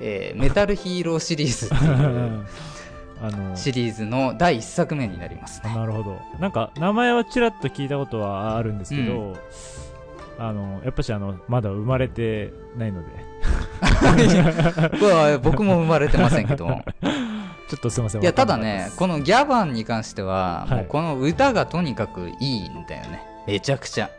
えーメタルヒーローシリーズっていう あの、シリーズの第1作目になりますね。なるほど。なんか、名前はちらっと聞いたことはあるんですけど、あの、やっぱしあの、まだ生まれてないので、僕も生まれてませんけど。ちょっとすいません。いや、ただねこのギャバンに関しては、はいもうこの歌がとにかくいいんだよね。めちゃくちゃ。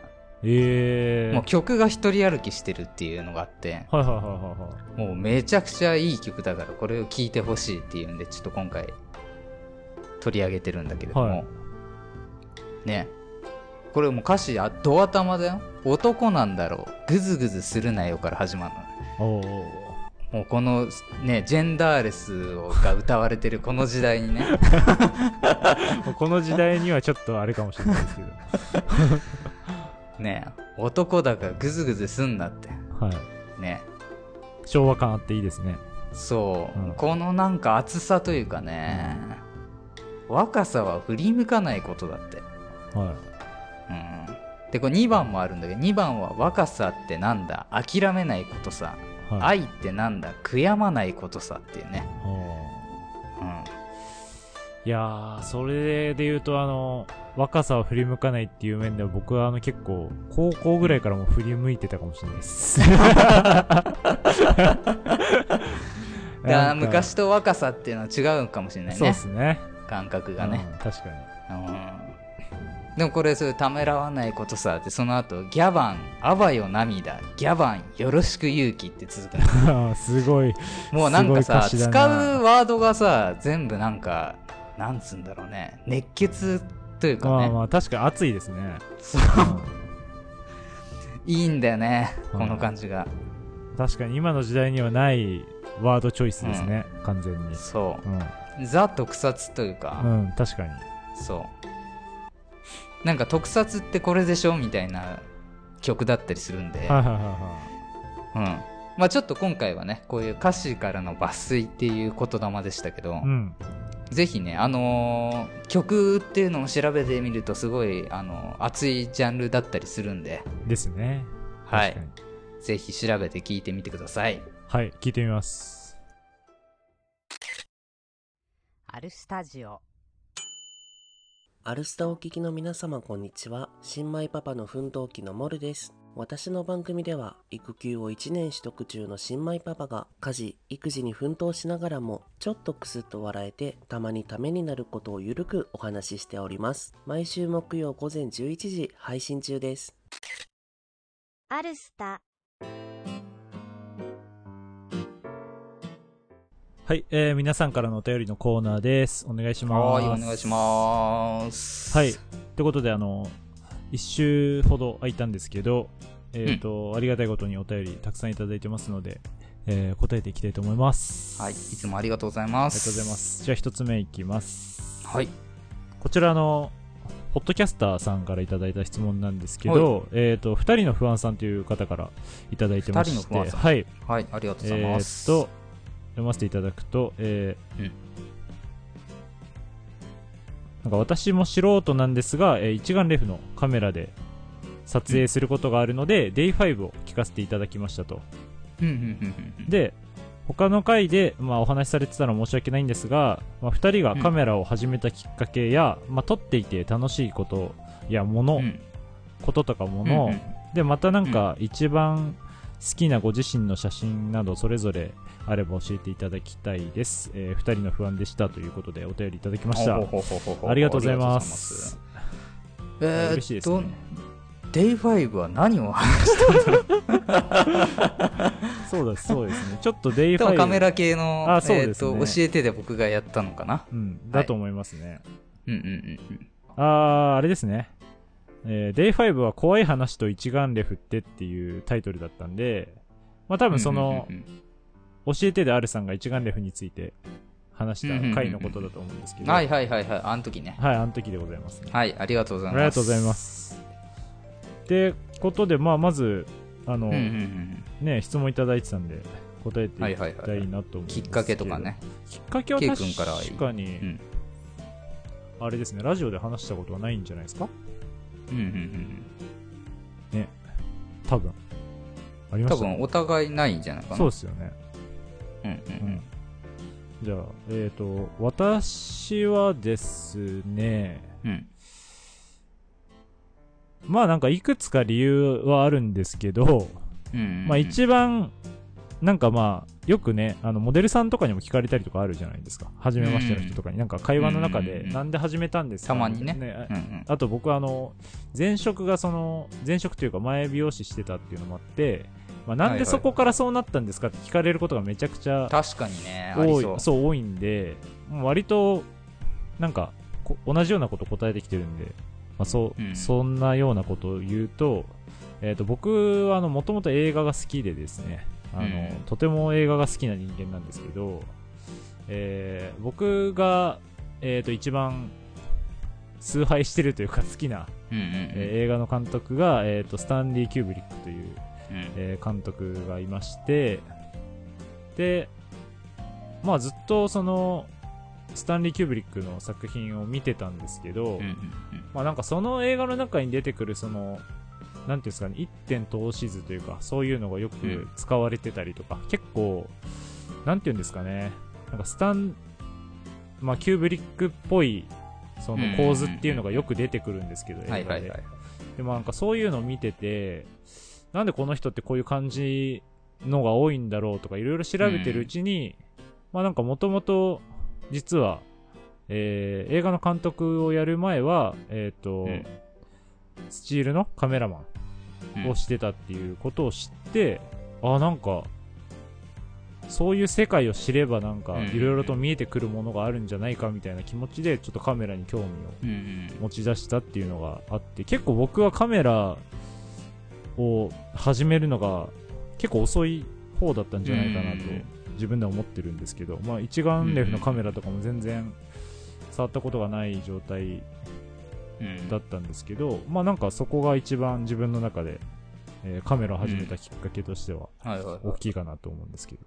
えー。もう曲が一人歩きしてるっていうのがあって、はいはいはいはいはい。もうめちゃくちゃいい曲だから、これを聴いてほしいっていうんで、ちょっと今回取り上げてるんだけれども、はいね。これもう歌詞あ、ド頭だよ。男なんだろう。ぐずぐずするなよから始まるの。おもうこのね、ジェンダーレスが歌われてるこの時代にね、もうこの時代にはちょっとあれかもしれないですけど。ね、男だからグズグズすんなって。はい。ね。昭和感あっていいですね。そう、うんこのなんか熱さというかね、若さは振り向かないことだって。はい。うん。で、これ2番もあるんだけど、2番は若さってなんだ？諦めないことさ。はい。愛ってなんだ？悔やまないことさっていうね。うん。いやー、それで言うと、あの、若さを振り向かないっていう面では僕はあの結構、高校ぐらいからもう振り向いてたかもしれないです。昔と若さっていうのは違うかもしれないそうね。ですね。感覚がね。うん確かに。うんでもこれそういうためらわないことさってその後ギャバンあばよ涙ギャバンよろしく勇気って続くの すごい。もうなんかさ使なうワードがさ全部なんかなんつうんだろうね熱血というかね、まあまあ、確かに熱いですね。そううんいいんだよねうんこの感じが、確かに今の時代にはないワードチョイスですね、完全に。そうん。うザ特撮というか、うん、確かに。そうなんか特撮ってこれでしょみたいな曲だったりするんで、うん。まあちょっと今回はね、こういう歌詞からの抜粋っていう言霊でしたけど、い。うん。ぜひね、あのー曲っていうのを調べてみるとすごい、あのー熱いジャンルだったりするんで、ですね。はい確かに。ぜひ調べて聞いてみてください。はい、聞いてみます。アルスタジオアルスタお聞きの皆様こんにちは。新米パパの奮闘記のモルです。私の番組では育休を1年取得中の新米パパが家事、育児に奮闘しながらもちょっとクスッと笑えてたまにためになることをゆるくお話ししております。毎週木曜午前11時配信中です。アルスタ、はい、えー、皆さんからのお便りのコーナーです。お願いします。はい、お願いします。はい。ということで、あの、一週ほど空いたんですけど、えっ、と、ありがたいことにお便りたくさんいただいてますので、えー答えていきたいと思います。はい、いつもありがとうございあます。りがとうございま。す。じゃあ一つ目いきます。はい。こちらあの、ホットキャスターさんからいただいた質問なんですけど、えっ、と、二人の不安さんという方からいただいてまして、はい。はい、ありがとうございえーっます。と、読ませていただくと、えーうん。なんか私も素人なんですが、えー一眼レフのカメラで撮影することがあるので、Day5 を聞かせていただきましたと。うんうんうんうん。で、他の回で、まあ、お話しされてたら申し訳ないんですが、まあ、2人がカメラを始めたきっかけや、まあ、撮っていて楽しいことやもの、うん。こととかもうんの、で、またなんか一番好きなご自身の写真などそれぞれあれば教えていただきたいです。えー、二人のファンでしたということでお便りいただきました。ありがとうございます。えー、嬉しいですね。 Day 5は何を話した そうです、そうですね。ちょっと Day five 多分カメラ系の、あそうですねえーと、教えてで僕がやったのかな。うん、だと思いますね。うんうんうんうん。あー、あれですね。えー、Day5 は怖い話と一眼レフってっていうタイトルだったんで、まあ多分その、うんうんうん教えてであるさんが一眼レフについて話した回のことだと思うんですけど、うんはいはいはいはい、あの時ね。はい、あの時でございますね。はい、ありがとうございあます。りがとうございます。ってことで、まあまず、あの、うんうんうんね、質問いただいてたんで、答えていはいはいはいきたいなと思うんですけどきっかけとかね。きっかけは確君かに、んあれですね、ラジオで話したことはないんじゃないですか？うんうんうん多分。ありうん。ました、多分お互いないんじゃないかな。そうですよね。うんううんん。じゃあ、えっ、と、私はですね、うん。うん。まあなんかいくつか理由はあるんですけど、うんうんうんまあ一番、なんかまあ、よくね、あの、モデルさんとかにも聞かれたりとかあるじゃないですか。初めましての人とかに、なんか会話の中で、うんうんうんなんで始めたんですか？たまにねみたいなうんうん。あと僕はあの、前職がその、前職というか前美容師してたっていうのもあって、まあ、なんでそこからそうなったんですかって聞かれることがめちゃくちゃ確かにね、多いそう。多いんで、割と、なんかこ、同じようなこと答えてきてるんで、まあそううん。そんなようなことを言うと、えっ、と、僕はあの、もともと映画が好きでですね、あの、うん。とても映画が好きな人間なんですけど、えー僕が、えっ、と、一番、崇拝してるというか好きな、うんうんうん。えー映画の監督が、えっ、と、スタンリー・キューブリックという、うんえー監督がいまして、で、まあずっとその、スタンリー・キューブリックの作品を見てたんですけど、うんうんまあなんかその映画の中に出てくるその、なんていうんですかね、一点投資図というか、そういうのがよく使われてたりとか、結構、なんていうんですかね、なんかスタン、まあキューブリックっぽい、その構図っていうのがよく出てくるんですけど、うん映画で。でもなんかそういうのを見てて、なんでこの人ってこういう感じのが多いんだろうとかいろいろ調べてるうちに、まあなんかもともと実は、えー映画の監督をやる前は、えっ、と、うん。スチールのカメラマンをしてたっていうことを知って、あ、なんか、そういう世界を知ればなんかうん。いろいろと見えてくるものがあるんじゃないかみたいな気持ちでちょっとカメラに興味をうんうん。持ち出したっていうのがあって結構僕はカメラを始めるのが結構遅い方だったんじゃないかなとうん。自分では思ってるんですけど、まあ、一眼レフのカメラとかも全然触ったことがない状態うんだったんですけど、まあなんかそこが一番自分の中で、えーカメラを始めたきっかけとしては大きいかなと思うんですけど、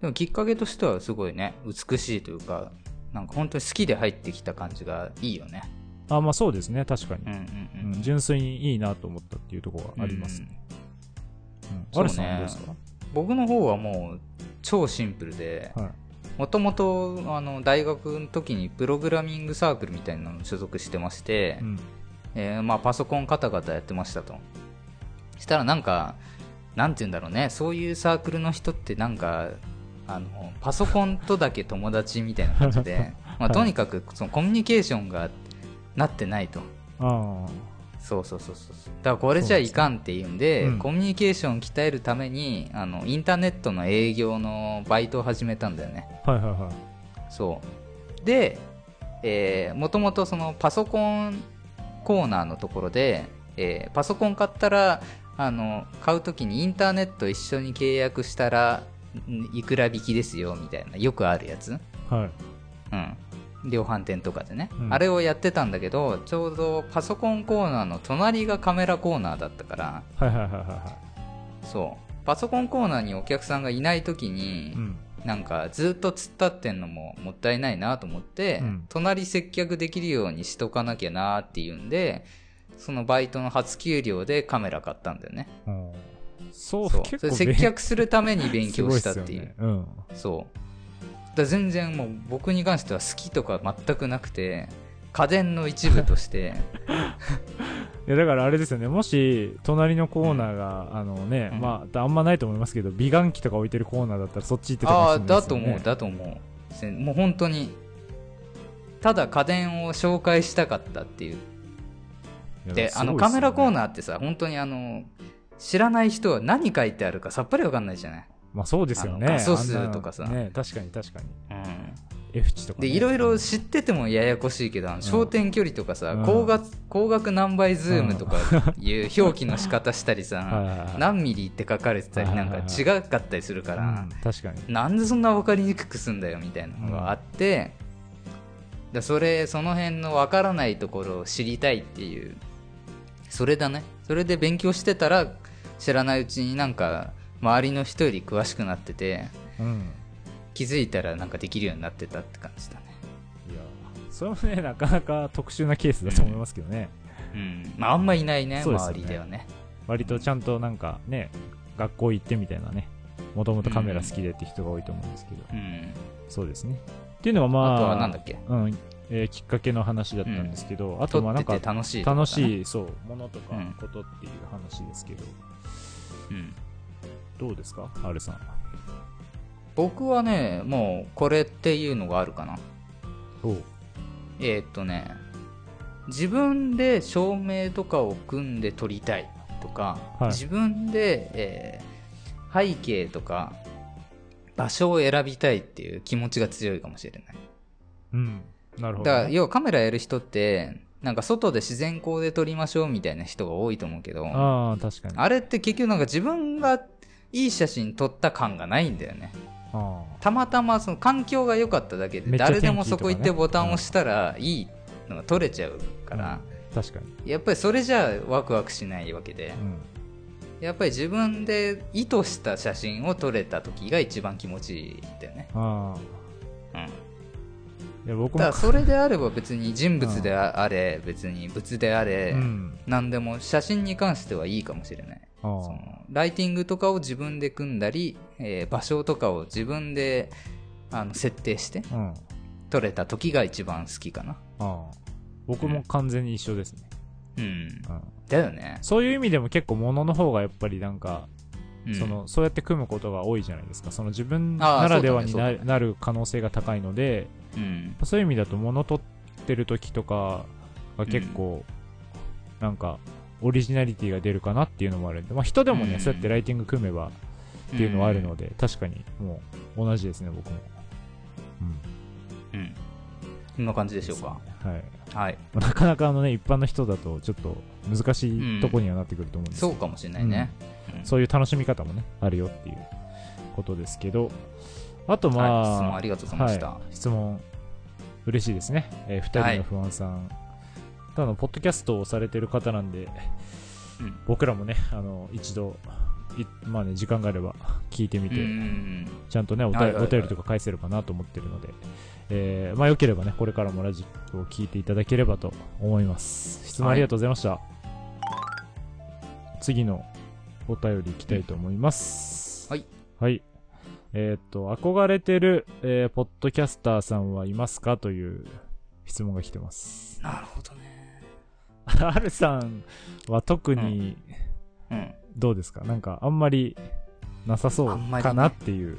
でもきっかけとしてはすごいね、美しいというか、なんか本当に好きで入ってきた感じがいいよね。あまあそうですね。確かに。うん、うんうん純粋にいいなと思ったっていうところがありますね、さんはどうですか？僕の方はもう超シンプルで、はい。もともとあの大学の時にプログラミングサークルみたいなのに所属してまして、うん。えーまあ、パソコンカタカタやってましたと。したらなんか、なんて言うんだろうね、そういうサークルの人ってなんか、あの、パソコンとだけ友達みたいな感じで、まあ、とにかくそのコミュニケーションがなってないと。あそうそうそうそう。だからこれじゃいかんっていうんで、うんコミュニケーションを鍛えるために、あの、インターネットの営業のバイトを始めたんだよね。あはいはいはいそう。で、えー、もともとそのパソコンコーナーのところで、えーパソコン買ったら、あの、買うときにインターネット一緒に契約したら、んいくら引きですよ、みたいな、よくあるやつ。はいうん。量販店とかでね、うんあれをやってたんだけど、ちょうどパソコンコーナーの隣がカメラコーナーだったから、はいはいはいはいはそう。パソコンコーナーにお客さんがいないときに、い。うん。なんかずっと突っ立ってんのももったいないなと思って、うん隣接客できるようにしとかなきゃなっていうんで、そのバイトの初給料でカメラ買ったんだよね。うんそう、そう。接客するために勉強したっていう。ねうん。そう。だ全然もう僕に関しては好きとか全くなくて、家電の一部として、いやだからあれですよね、もし隣のコーナーが、あのね、うん。まあ、あんまないと思いますけど、美顔器とか置いてるコーナーだったらそっち行ってたかもああしれないですよ、ね。だと思うだと思う。もう本当にただ家電を紹介したかったっていう。であのカメラコーー。ナーってさ本当にあの知らない人は何書いてあるかさっぱりわかんないじゃない、まあそうですよね。素数とかさ。ね、確かに確かに。うん、F 値とか、ね。でいろいろ知っててもややこしいけど焦点距離とかさ、うん。光学光学何倍ズームとかいう表記の仕方したりさ、はいはいはい。何ミリって書かれてたりなんか違かったりするから、うん、確かに。なんでそんな分かりにくくすんだよみたいなのがあって、でそれその辺の分からないところを知りたいっていう。それだね。それで勉強してたら知らないうちになんか周りの人より詳しくなっててうん。気づいたらなんかできるようになってたって感じだね。いや、それもね、なかなか特殊なケースだと思いますけどね。うん。まああんまいないねね。周りではね。割とちゃんとなんかね、学校行ってみたいなね、もともとカメラ好きでって人が多いと思うんですけど、うん。そうですね。っていうのがまあ、あとはなんだっけ？うん、えーきっかけの話だったんですけど、あと撮ってまあなんかて楽しいね、楽しい、そう、ものとかうん。ことっていう話ですけど、うんどうですか ?R さん。僕はねもうこれっていうのがあるかなえーっとね自分で照明とかを組んで撮りたいとか、はい自分で、えー背景とか場所を選びたいっていう気持ちが強いかもしれないうん。なるほど、だから要はカメラやる人ってなんか外で自然光で撮りましょうみたいな人が多いと思うけどあああ、確かに。れって結局なんか自分がいい写真撮った感がないんだよね。あたまたまその環境が良かっただけで誰でもそこ行ってボタンを押したらいいのが撮れちゃうから、ー確かに。やっぱりそれじゃあワクワクしないわけで。うん。やっぱり自分で意図した写真を撮れた時が一番気持ちいいんだよね、あうん、あ。いや、僕も。それであれば別に人物であれ別に物であれ、うん。何でも写真に関してはいいかもしれないそのライティングとかを自分で組んだり、えー場所とかを自分であの設定してうん。撮れた時が一番好きかな。僕も完全に一緒ですね。うん。うん。だよね、そういう意味でも結構物の方がやっぱりなんか、うん。そのそうやって組むことが多いじゃないですか。その自分ならではにな,、ねね。なる可能性が高いのでうん。そういう意味だと物取ってる時とかが結構、なんかオリジナリティが出るかなっていうのもあるんで、まあ、人でもね、うん。そうやってライティング組めばっていうのはあるので、確かにもう同じですね僕も、うん、うん。こんな感じでしょうか。はい。はい。なかなかあのね一般の人だとちょっと難しいとこにはなってくると思うんですけどそうかもしれないね、うん。そういう楽しみ方もね、あるよっていうことですけど、あとまあ、はい。質問ありがとうございました。はい。質問、嬉しいですね。えー二人の不安さん。ただ、ポッドキャストをされてる方なんで、うん僕らもね、あの、一度、いまあね、時間があれば聞いてみて、うんちゃんとね、お便りとか返せるかなと思ってるので、えーまあ、よければね、これからもラジオを聞いていただければと思います。質問ありがとうございました。次のお便りいきたいと思います。はい。はい。えーっと、憧れてる、えーポッドキャスターさんはいますか？という質問が来てます。なるほどね R さんは特にうん。どうですか、なんかあんまりなさそうかなっていう、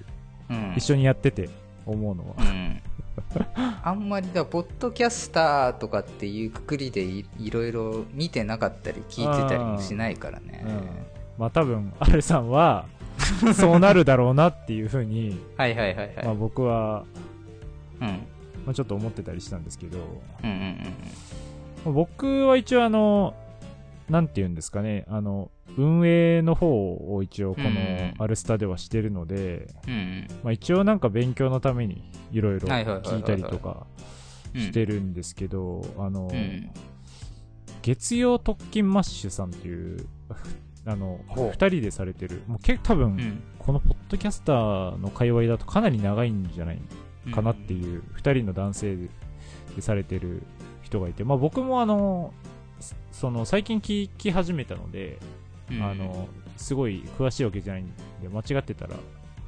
うん。一緒にやってて思うのは。うん。あんまりだポッドキャスターとかっていうくくりでいいろいろ見てなかったり聞いてたりもしないからね、うん。まあ多分、R さんは、そうなるだろうなっていうふうに、はいはいはいはい、まあ僕は、うん、まあ、ちょっと思ってたりしたんですけど、うんうんうんまあ僕は一応あの、なんて言うんですかね、あの、運営の方を一応このうん。アルスタではしてるので、うん。うんまあ一応なんか勉強のためにいろいろ聞いたりとかうん。してるんですけど、あの、うん。月曜特勤マッシュさんっていう、あの、ほう。二人でされてる、もう結構多分、うん。このポッドキャスターの界隈だとかなり長いんじゃないかなっていう、二人の男性でされてる人がいて、まあ僕もあの、その最近聞き始めたので、うんあの、すごい詳しいわけじゃないんで、間違ってたら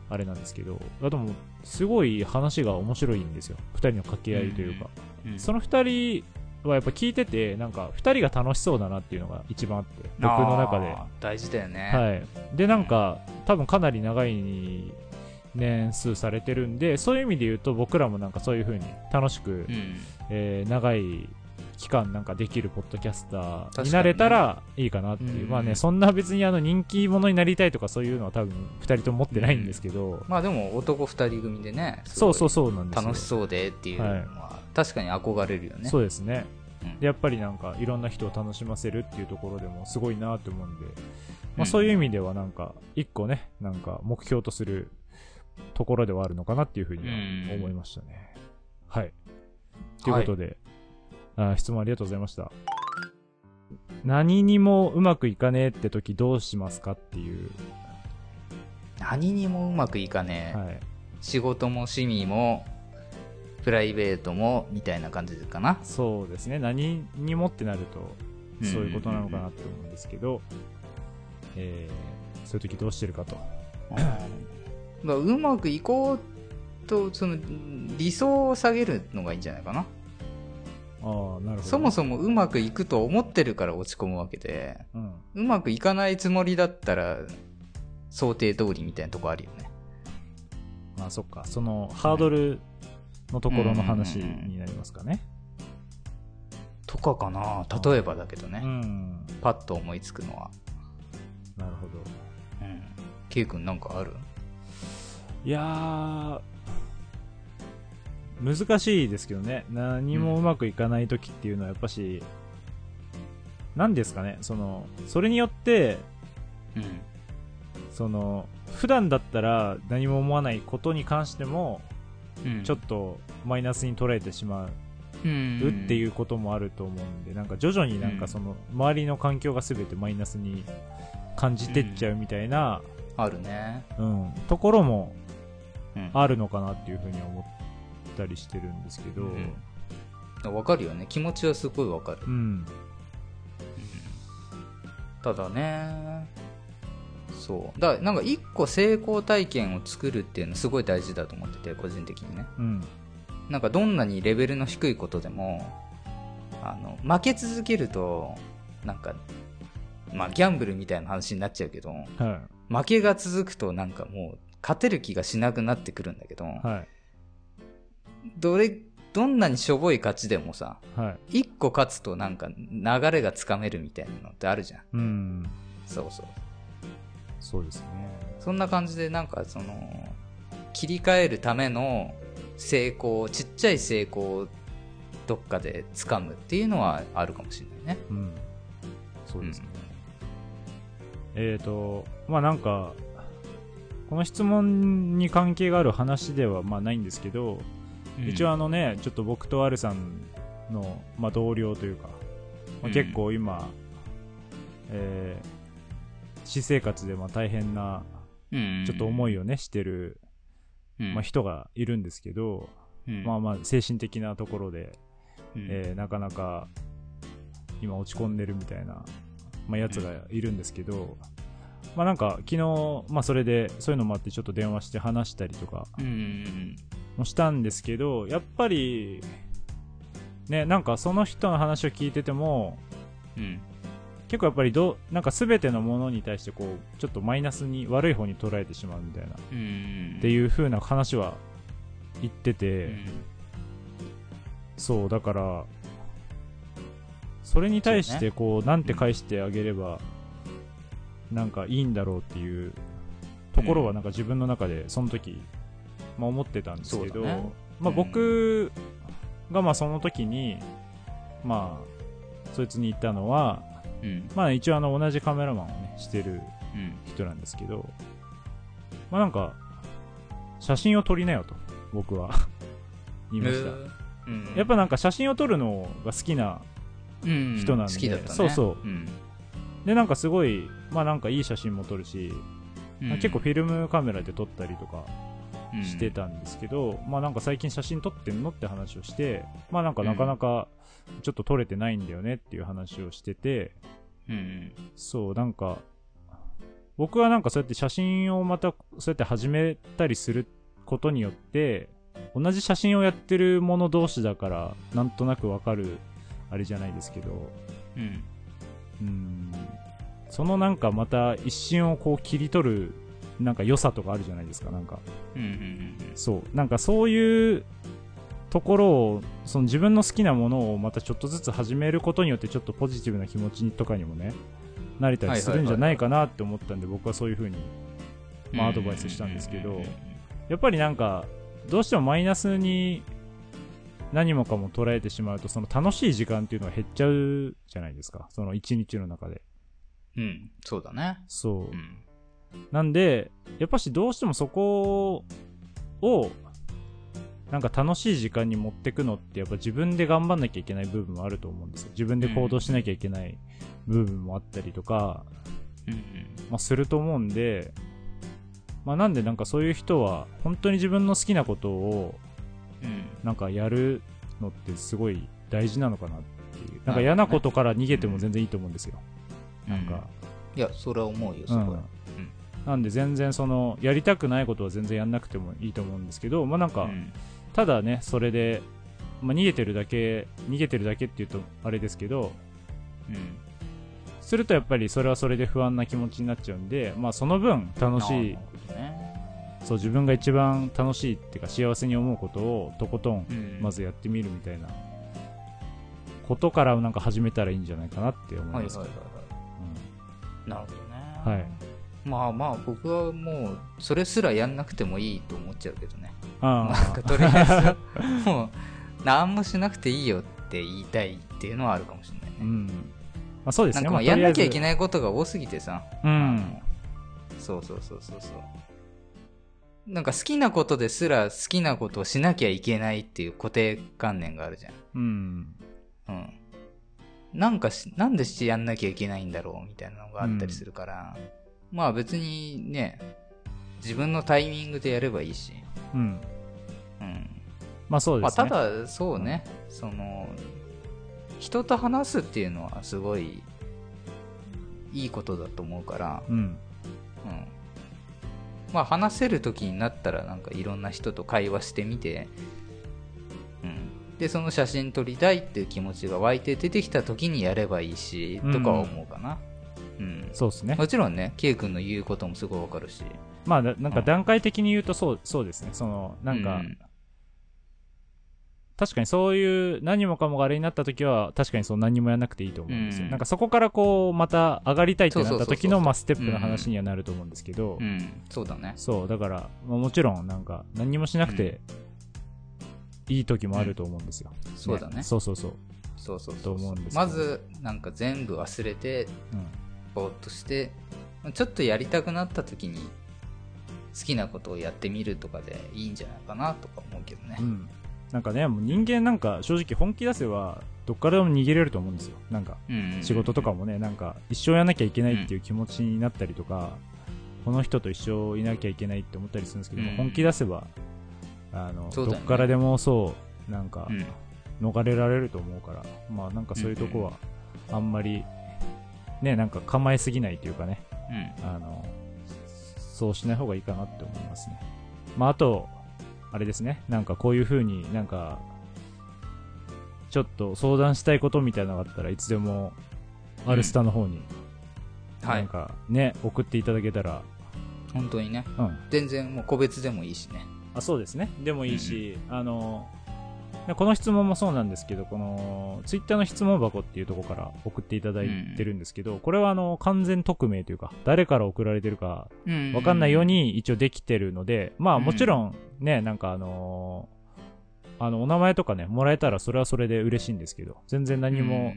あれなんですけど、あでも、すごい話が面白いんですよ。二人の掛け合いというか。うんその二人はやっぱ聞いてて、なんか二人が楽しそうだなっていうのが一番あって、僕の中で。大事だよね。はい。で、なんか、多分かなり長い年数されてるんで、そういう意味で言うと僕らもなんかそういう風に楽しく、うん。えー長い期間なんかできるポッドキャスターになれたらいいかなっていう。うんまあね、そんな別にあの人気者になりたいとかそういうのは多分二人とも持ってないんですけど、まあでも男二人組でね、そうそうそうなんですよ。楽しそうでっていうのは、確かに憧れるよね。そうですね。うんでやっぱりなんかいろんな人を楽しませるっていうところでもすごいなと思うんで、まうんあ、そういう意味ではなんか一個ねなんか目標とするところではあるのかなっていうふうには思いましたね。はい。ということで、あ質問ありがとうございました。何にもうまくいかねえって時どうしますかっていう、何にもうまくいかねえ。はい、仕事も趣味も、プライベートも、みたいな感じかな。そうですね何にもってなるとうんそういうことなのかなって思うんですけど、えーそういう時どうしてるかと。うまくいこうと、その、理想を下げるのがいいんじゃないかな。ああ、なるほど。そもそもうまくいくと思ってるから落ち込むわけで、うん。うまくいかないつもりだったら、想定通りみたいなとこあるよね。まあそっか、そのハードルのところの話になりますかね。とかかな例えばだけどね。うん。パッと思いつくのは。なるほど。うん。ケイ君なんかある？いやー、難しいですけどね。何もうまくいかない時っていうのはやっぱし、何ですかね、その、それによって、うん。その、普段だったら何も思わないことに関しても、うんちょっとマイナスに捉えてしまううんっていうこともあると思うんで、なんか徐々になんかその周りの環境が全てマイナスに感じてっちゃうみたいな、あるね。うん、ところもうん。あるのかなっていうふうに思ったりしてるんですけど、うんわかるよね。気持ちはすごいわかる。うん、ただね、そう。だからなんか一個成功体験を作るっていうのすごい大事だと思ってて、個人的にね。うん、なんかどんなにレベルの低いことでも、あの、負け続けると、なんか、まあギャンブルみたいな話になっちゃうけど、は負けが続くとなんかもう勝てる気がしなくなってくるんだけど、い、はい、どれ、どんなにしょぼい勝ちでもさ、はい、一個勝つとなんか流れがつかめるみたいなのってあるじゃん。うん、そうそう。そうですね。そんな感じでなんかその、切り替えるための成功、ちっちゃい成功をどっかで掴むっていうのはあるかもしれないね。うん、そうですね。えーと、まあなんか、この質問に関係がある話ではまあないんですけど、一応あのね、ちょっと僕とアルさんの、まあ、同僚というか、まあ、うん。結構今、えー私生活でまあ大変な、ちょっと思い、いをね、してる、うん。まあ、人がいるんですけど、うん。まあまあ精神的なところで、うん。えーなかなか今落ち込んでるみたいな、まあ、やつがいるんですけど、まあなんか昨日、まあそれでそういうのもあってちょっと電話して話したりとかうんうんもしたんですけど、やっぱり、ね、なんかその人の話を聞いてても、うん。うん結構やっぱりどう、なんか全てのものに対してこう、ちょっとマイナスに悪い方に捉えてしまうみたいな、っうん。ていう風な話は言ってて、そう、だから、それに対してこう、なんて返してあげれば、なんかいいんだろうっていうところはなんか自分の中でその時、まあ思ってたんですけど、ね。まあうん。僕がまあその時に、まあ、そいつに言ったのは、うん。まあ一応あの同じカメラマンをね、してるうん。人なんですけど、まあなんか、写真を撮りなよと、僕は。言いました。うん。やっぱなんか写真を撮るのが好きな、うん。人なんで好きだったね。そうそう。うん。でなんかすごい、まあなんかいい写真も撮るし、うん。結構フィルムカメラで撮ったりとかうんしてたんですけど、まあなんか最近写真撮ってんのって話をして、まあなんかなかなかちょっと撮れてないんだよねっていう話をしてて、うん。そう、なんか、僕はなんかそうやって写真をまたそうやって始めたりすることによって、同じ写真をやってる者同士だから、なんとなくわかるあれじゃないですけど、うん。うん、そのなんかまた一瞬をこう切り取る、なんか良さとかあるじゃないですか、なんか。うんうんうんそう。なんかそういうところを、その自分の好きなものをまたちょっとずつ始めることによってちょっとポジティブな気持ちとかにもね、なれたりするんじゃないかなって思ったんで、僕はそういう風に、うん。まあアドバイスしたんですけどやっぱりなんか、どうしてもマイナスに何もかも捉えてしまうと、その楽しい時間っていうのは減っちゃうじゃないですか。その一日の中で。うん。そうだね。そうう。ん。なんで、やっぱしどうしてもそこを、なんか楽しい時間に持ってくのって、やっぱ自分で頑張んなきゃいけない部分もあると思うんですよ。自分で行動しなきゃいけない部分もあったりとか、うんうん。まあ、すると思うんで、まあ、なんでなんかそういう人は、本当に自分の好きなことを、うん。なんかやるのってすごい大事なのかなっていう。なんか嫌なことから逃げても全然いいと思うんですよ。なんか、いや、それは思うよ、すごい。うんなんで全然その、やりたくないことは全然やんなくてもいいと思うんですけど、まあなんか、うんただね、それで、まあ逃げてるだけ、逃げてるだけっていうとあれですけど、うん。するとやっぱりそれはそれで不安な気持ちになっちゃうんで、まあその分楽しいね。そう自分が一番楽しいっていうか幸せに思うことをとことんうんまずやってみるみたいなことからなんか始めたらいいんじゃないかなって思いますけど。なるほどね。うんはい。まあまあ、僕はもう、それすらやんなくてもいいと思っちゃうけどね。なんあかとりあえず、もう、何もしなくていいよって言いたいっていうのはあるかもしれないあ、うね。ん。まあそうですね。なんかやんなきゃいけい。ないことが多すぎてさ。うん。そうそうそうそうそう。なんか好きなことですら好きなことをしなきゃいけないっていう固定観念があるじゃん。うん。うん。なんかし、なんでしやんなきゃいけないんだろうみたいなのがあったりするから、まあ別にね、自分のタイミングでやればいいし。うん。うん。まあそうまあですね。ただ、そうね、その、人と話すっていうのはすごいいいことだと思うから、うん。うん。まあ話せる時になったらなんかいろんな人と会話してみて、うん。で、その写真撮りたいっていう気持ちが湧いて出てきた時にやればいいし、とかは思うかな。うん。そうですね。もちろんね、ケイ君の言うこともすごいわかるし。まあ、ななんか段階的に言うとそう、そうですね。その、なんか、うん確かにそういう何もかもがあれになった時は、確かにそう何もやらなくていいと思うんですよ。うんなんかそこからこう、また上がりたいってなったそうそうそうそう時の、まあ、ステップの話にはなると思うんですけど、うん、そうだね。そう、だから、まあ、もちろんなんか何にもしなくていい時もあると思うんですよ。そうだねそうそうそう。そうそうそうと思うんですけどまず、なんか全部忘れて、うん。として、ちょっとやりたくなった時に、好きなことをやってみるとかでいいんじゃないかなとか思うけどねう。ん。なんかね、もう人間なんか正直本気出せば、どっからでも逃げれると思うんですよ。なんか、うん仕事とかもね、なんか、一生やらなきゃいけないっていう気持ちになったりとか、この人と一生いなきゃいけないって思ったりするんですけども、うん本気出せば、あの、ねどっからでもそう、なんかう、ん。逃れられると思うから、まあなんかそういうとこは、あんまり、ね、なんか構えすぎないというかね、うん。あの、そうしない方がいいかなって思いますね。まああと、あれですね、なんかこういう風になんか、ちょっと相談したいことみたいなのがあったらいつでも、アルスタの方に、はい。なんかね、送っていただけたら、本当にね。うん。全然もう個別でもいいしね。あ、そうですね。でもいいし、あの、ねこの質問もそうなんですけど、この、ツイッターの質問箱っていうところから送っていただいてるんですけど、これはあの、完全匿名というか、誰から送られてるかうんわかんないよう。に一応できてるので、まあうんもちろんね、なんかあのーあの、お名前とかね、もらえたらそれはそれで嬉しいんですけど、全然何も、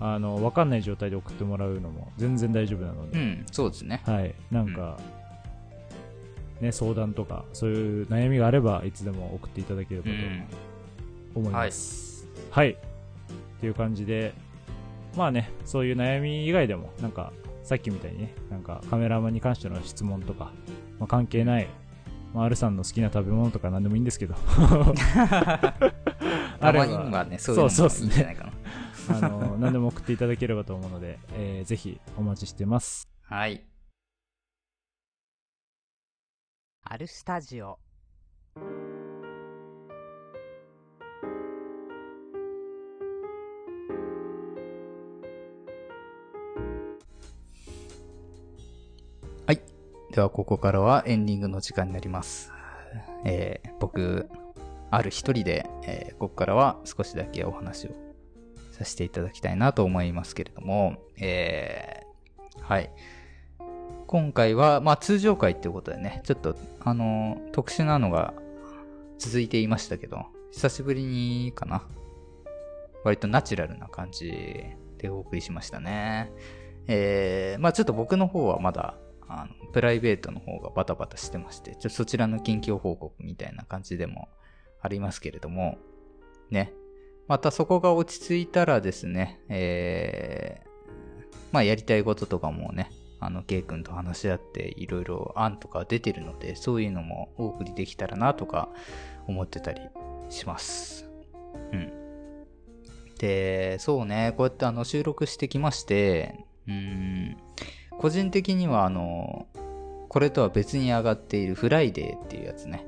あの、わかんない状態で送ってもらうのも全然大丈夫なのうん。うで、ん、そうですね。はい、なんか、ね、相談とか、そういう悩みがあれば、いつでも送っていただければとうん。思います。はい。っていう感じで、まあね、そういう悩み以外でも、なんか、さっきみたいにね、なんかカメラマンに関しての質問とか、まあ、関係ない、まあ、R さんの好きな食べ物とか何でもいいんですけど、たまにはね、そういうのもいいんじゃないかな。あの、何でも送っていただければと思うので、えーぜひお待ちしてます。はい。アルスタジオでは、ここからはエンディングの時間になります。えー僕、ある一人で、えーここからは少しだけお話をさせていただきたいなと思いますけれども、えーはい。今回は、まあ通常回っていうことでね、ちょっと、あの特殊なのが続いていましたけど、久しぶりにかな。割とナチュラルな感じでお送りしましたね。えー、まあちょっと僕の方はまだ、あの、プライベートの方がバタバタしてまして、ちょそちらの近況報告みたいな感じでもありますけれども、ね。またそこが落ち着いたらですね、えー、まあやりたいこととかもね、あの、ケイ君と話し合っていろいろ案とか出てるので、そういうのもお送りできたらなとか思ってたりします。うん。で、そうね、こうやってあの収録してきまして、うーん、個人的にはあの、これとは別に上がっているフライデーっていうやつね、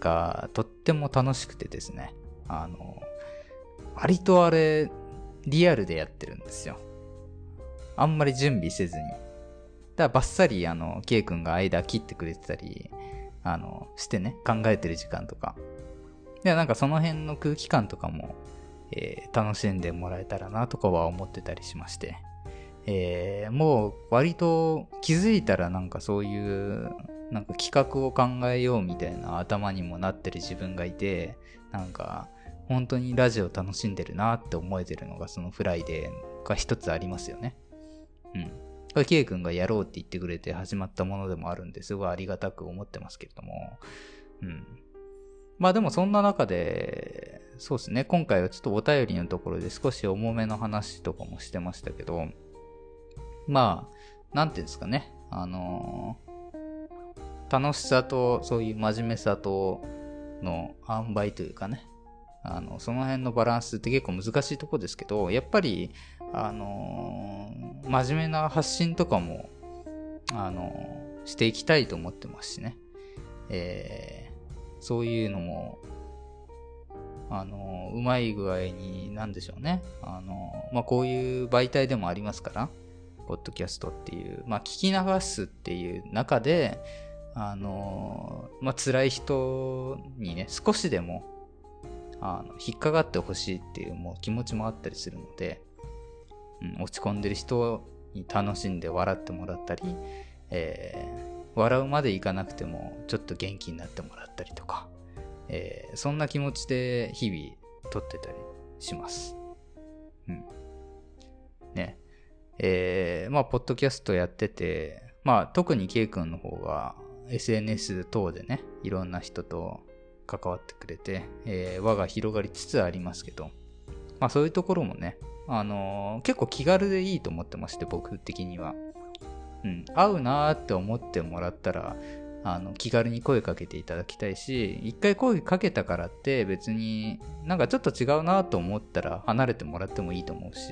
がとっても楽しくてですね、あの、割とあれ、リアルでやってるんですよ。あんまり準備せずに。だからバッサリ、あの、ケイ君が間切ってくれてたり、あの、してね、考えてる時間とか。で、なんかその辺の空気感とかも、えー楽しんでもらえたらなとかは思ってたりしまして。えーもう割と気づいたらなんかそういうなんか企画を考えようみたいな頭にもなってる自分がいてなんか本当にラジオ楽しんでるなって思えてるのがそのフライデーが一つありますよね。うん。これ K 君がやろうって言ってくれて始まったものでもあるんですごいありがたく思ってますけれども。うん。まあでもそんな中で、そうですね、今回はちょっとお便りのところで少し重めの話とかもしてましたけど、まあ、なんていうんですかね、あのー楽しさとそういう真面目さとの塩梅というかね、あの、その辺のバランスって結構難しいとこですけど、やっぱり、あのー真面目な発信とかも、あのーしていきたいと思ってますしね。えーそういうのも、あのうまい具合に、なんでしょうね。あのまあ、こういう媒体でもありますから、ポッドキャストっていう、まあ、聞き流すっていう中で、あのーまあ、辛い人にね、少しでも、あの、引っかかってほしいっていうもう気持ちもあったりするので、うん、落ち込んでる人に楽しんで笑ってもらったり、えー笑うまでいかなくても、ちょっと元気になってもらったりとか、えーそんな気持ちで日々撮ってたりします。うん。ね。えーまあ、ポッドキャストやってて、まあ、特に K 君の方が SNS 等でね、いろんな人と関わってくれて、えー輪が広がりつつありますけど、まあ、そういうところもね、あのー結構気軽でいいと思ってまして、僕的には。うん、合うなーって思ってもらったら、あの、気軽に声かけていただきたいし、一回声かけたからって別になんかちょっと違うなと思ったら離れてもらってもいいと思うし、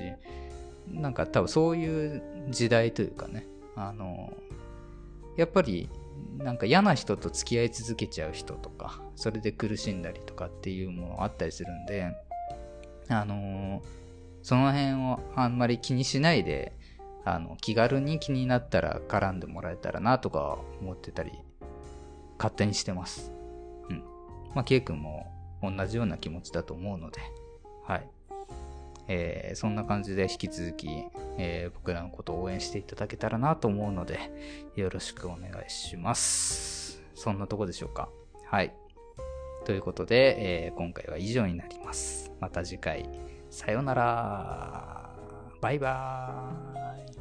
なんか多分そういう時代というかね、あの、やっぱりなんか嫌な人と付き合い続けちゃう人とか、それで苦しんだりとかっていうものあったりするんで、あの、その辺をあんまり気にしないで、あの、気軽に気になったら絡んでもらえたらなとか思ってたり、勝手にしてます。うん。まあ、K 君も同じような気持ちだと思うので、はい。えーそんな感じで引き続き、えー僕らのことを応援していただけたらなと思うので、よろしくお願いします。そんなとこでしょうか。はい。ということで、えー今回は以上になります。また次回、さようなら。バイバーイ。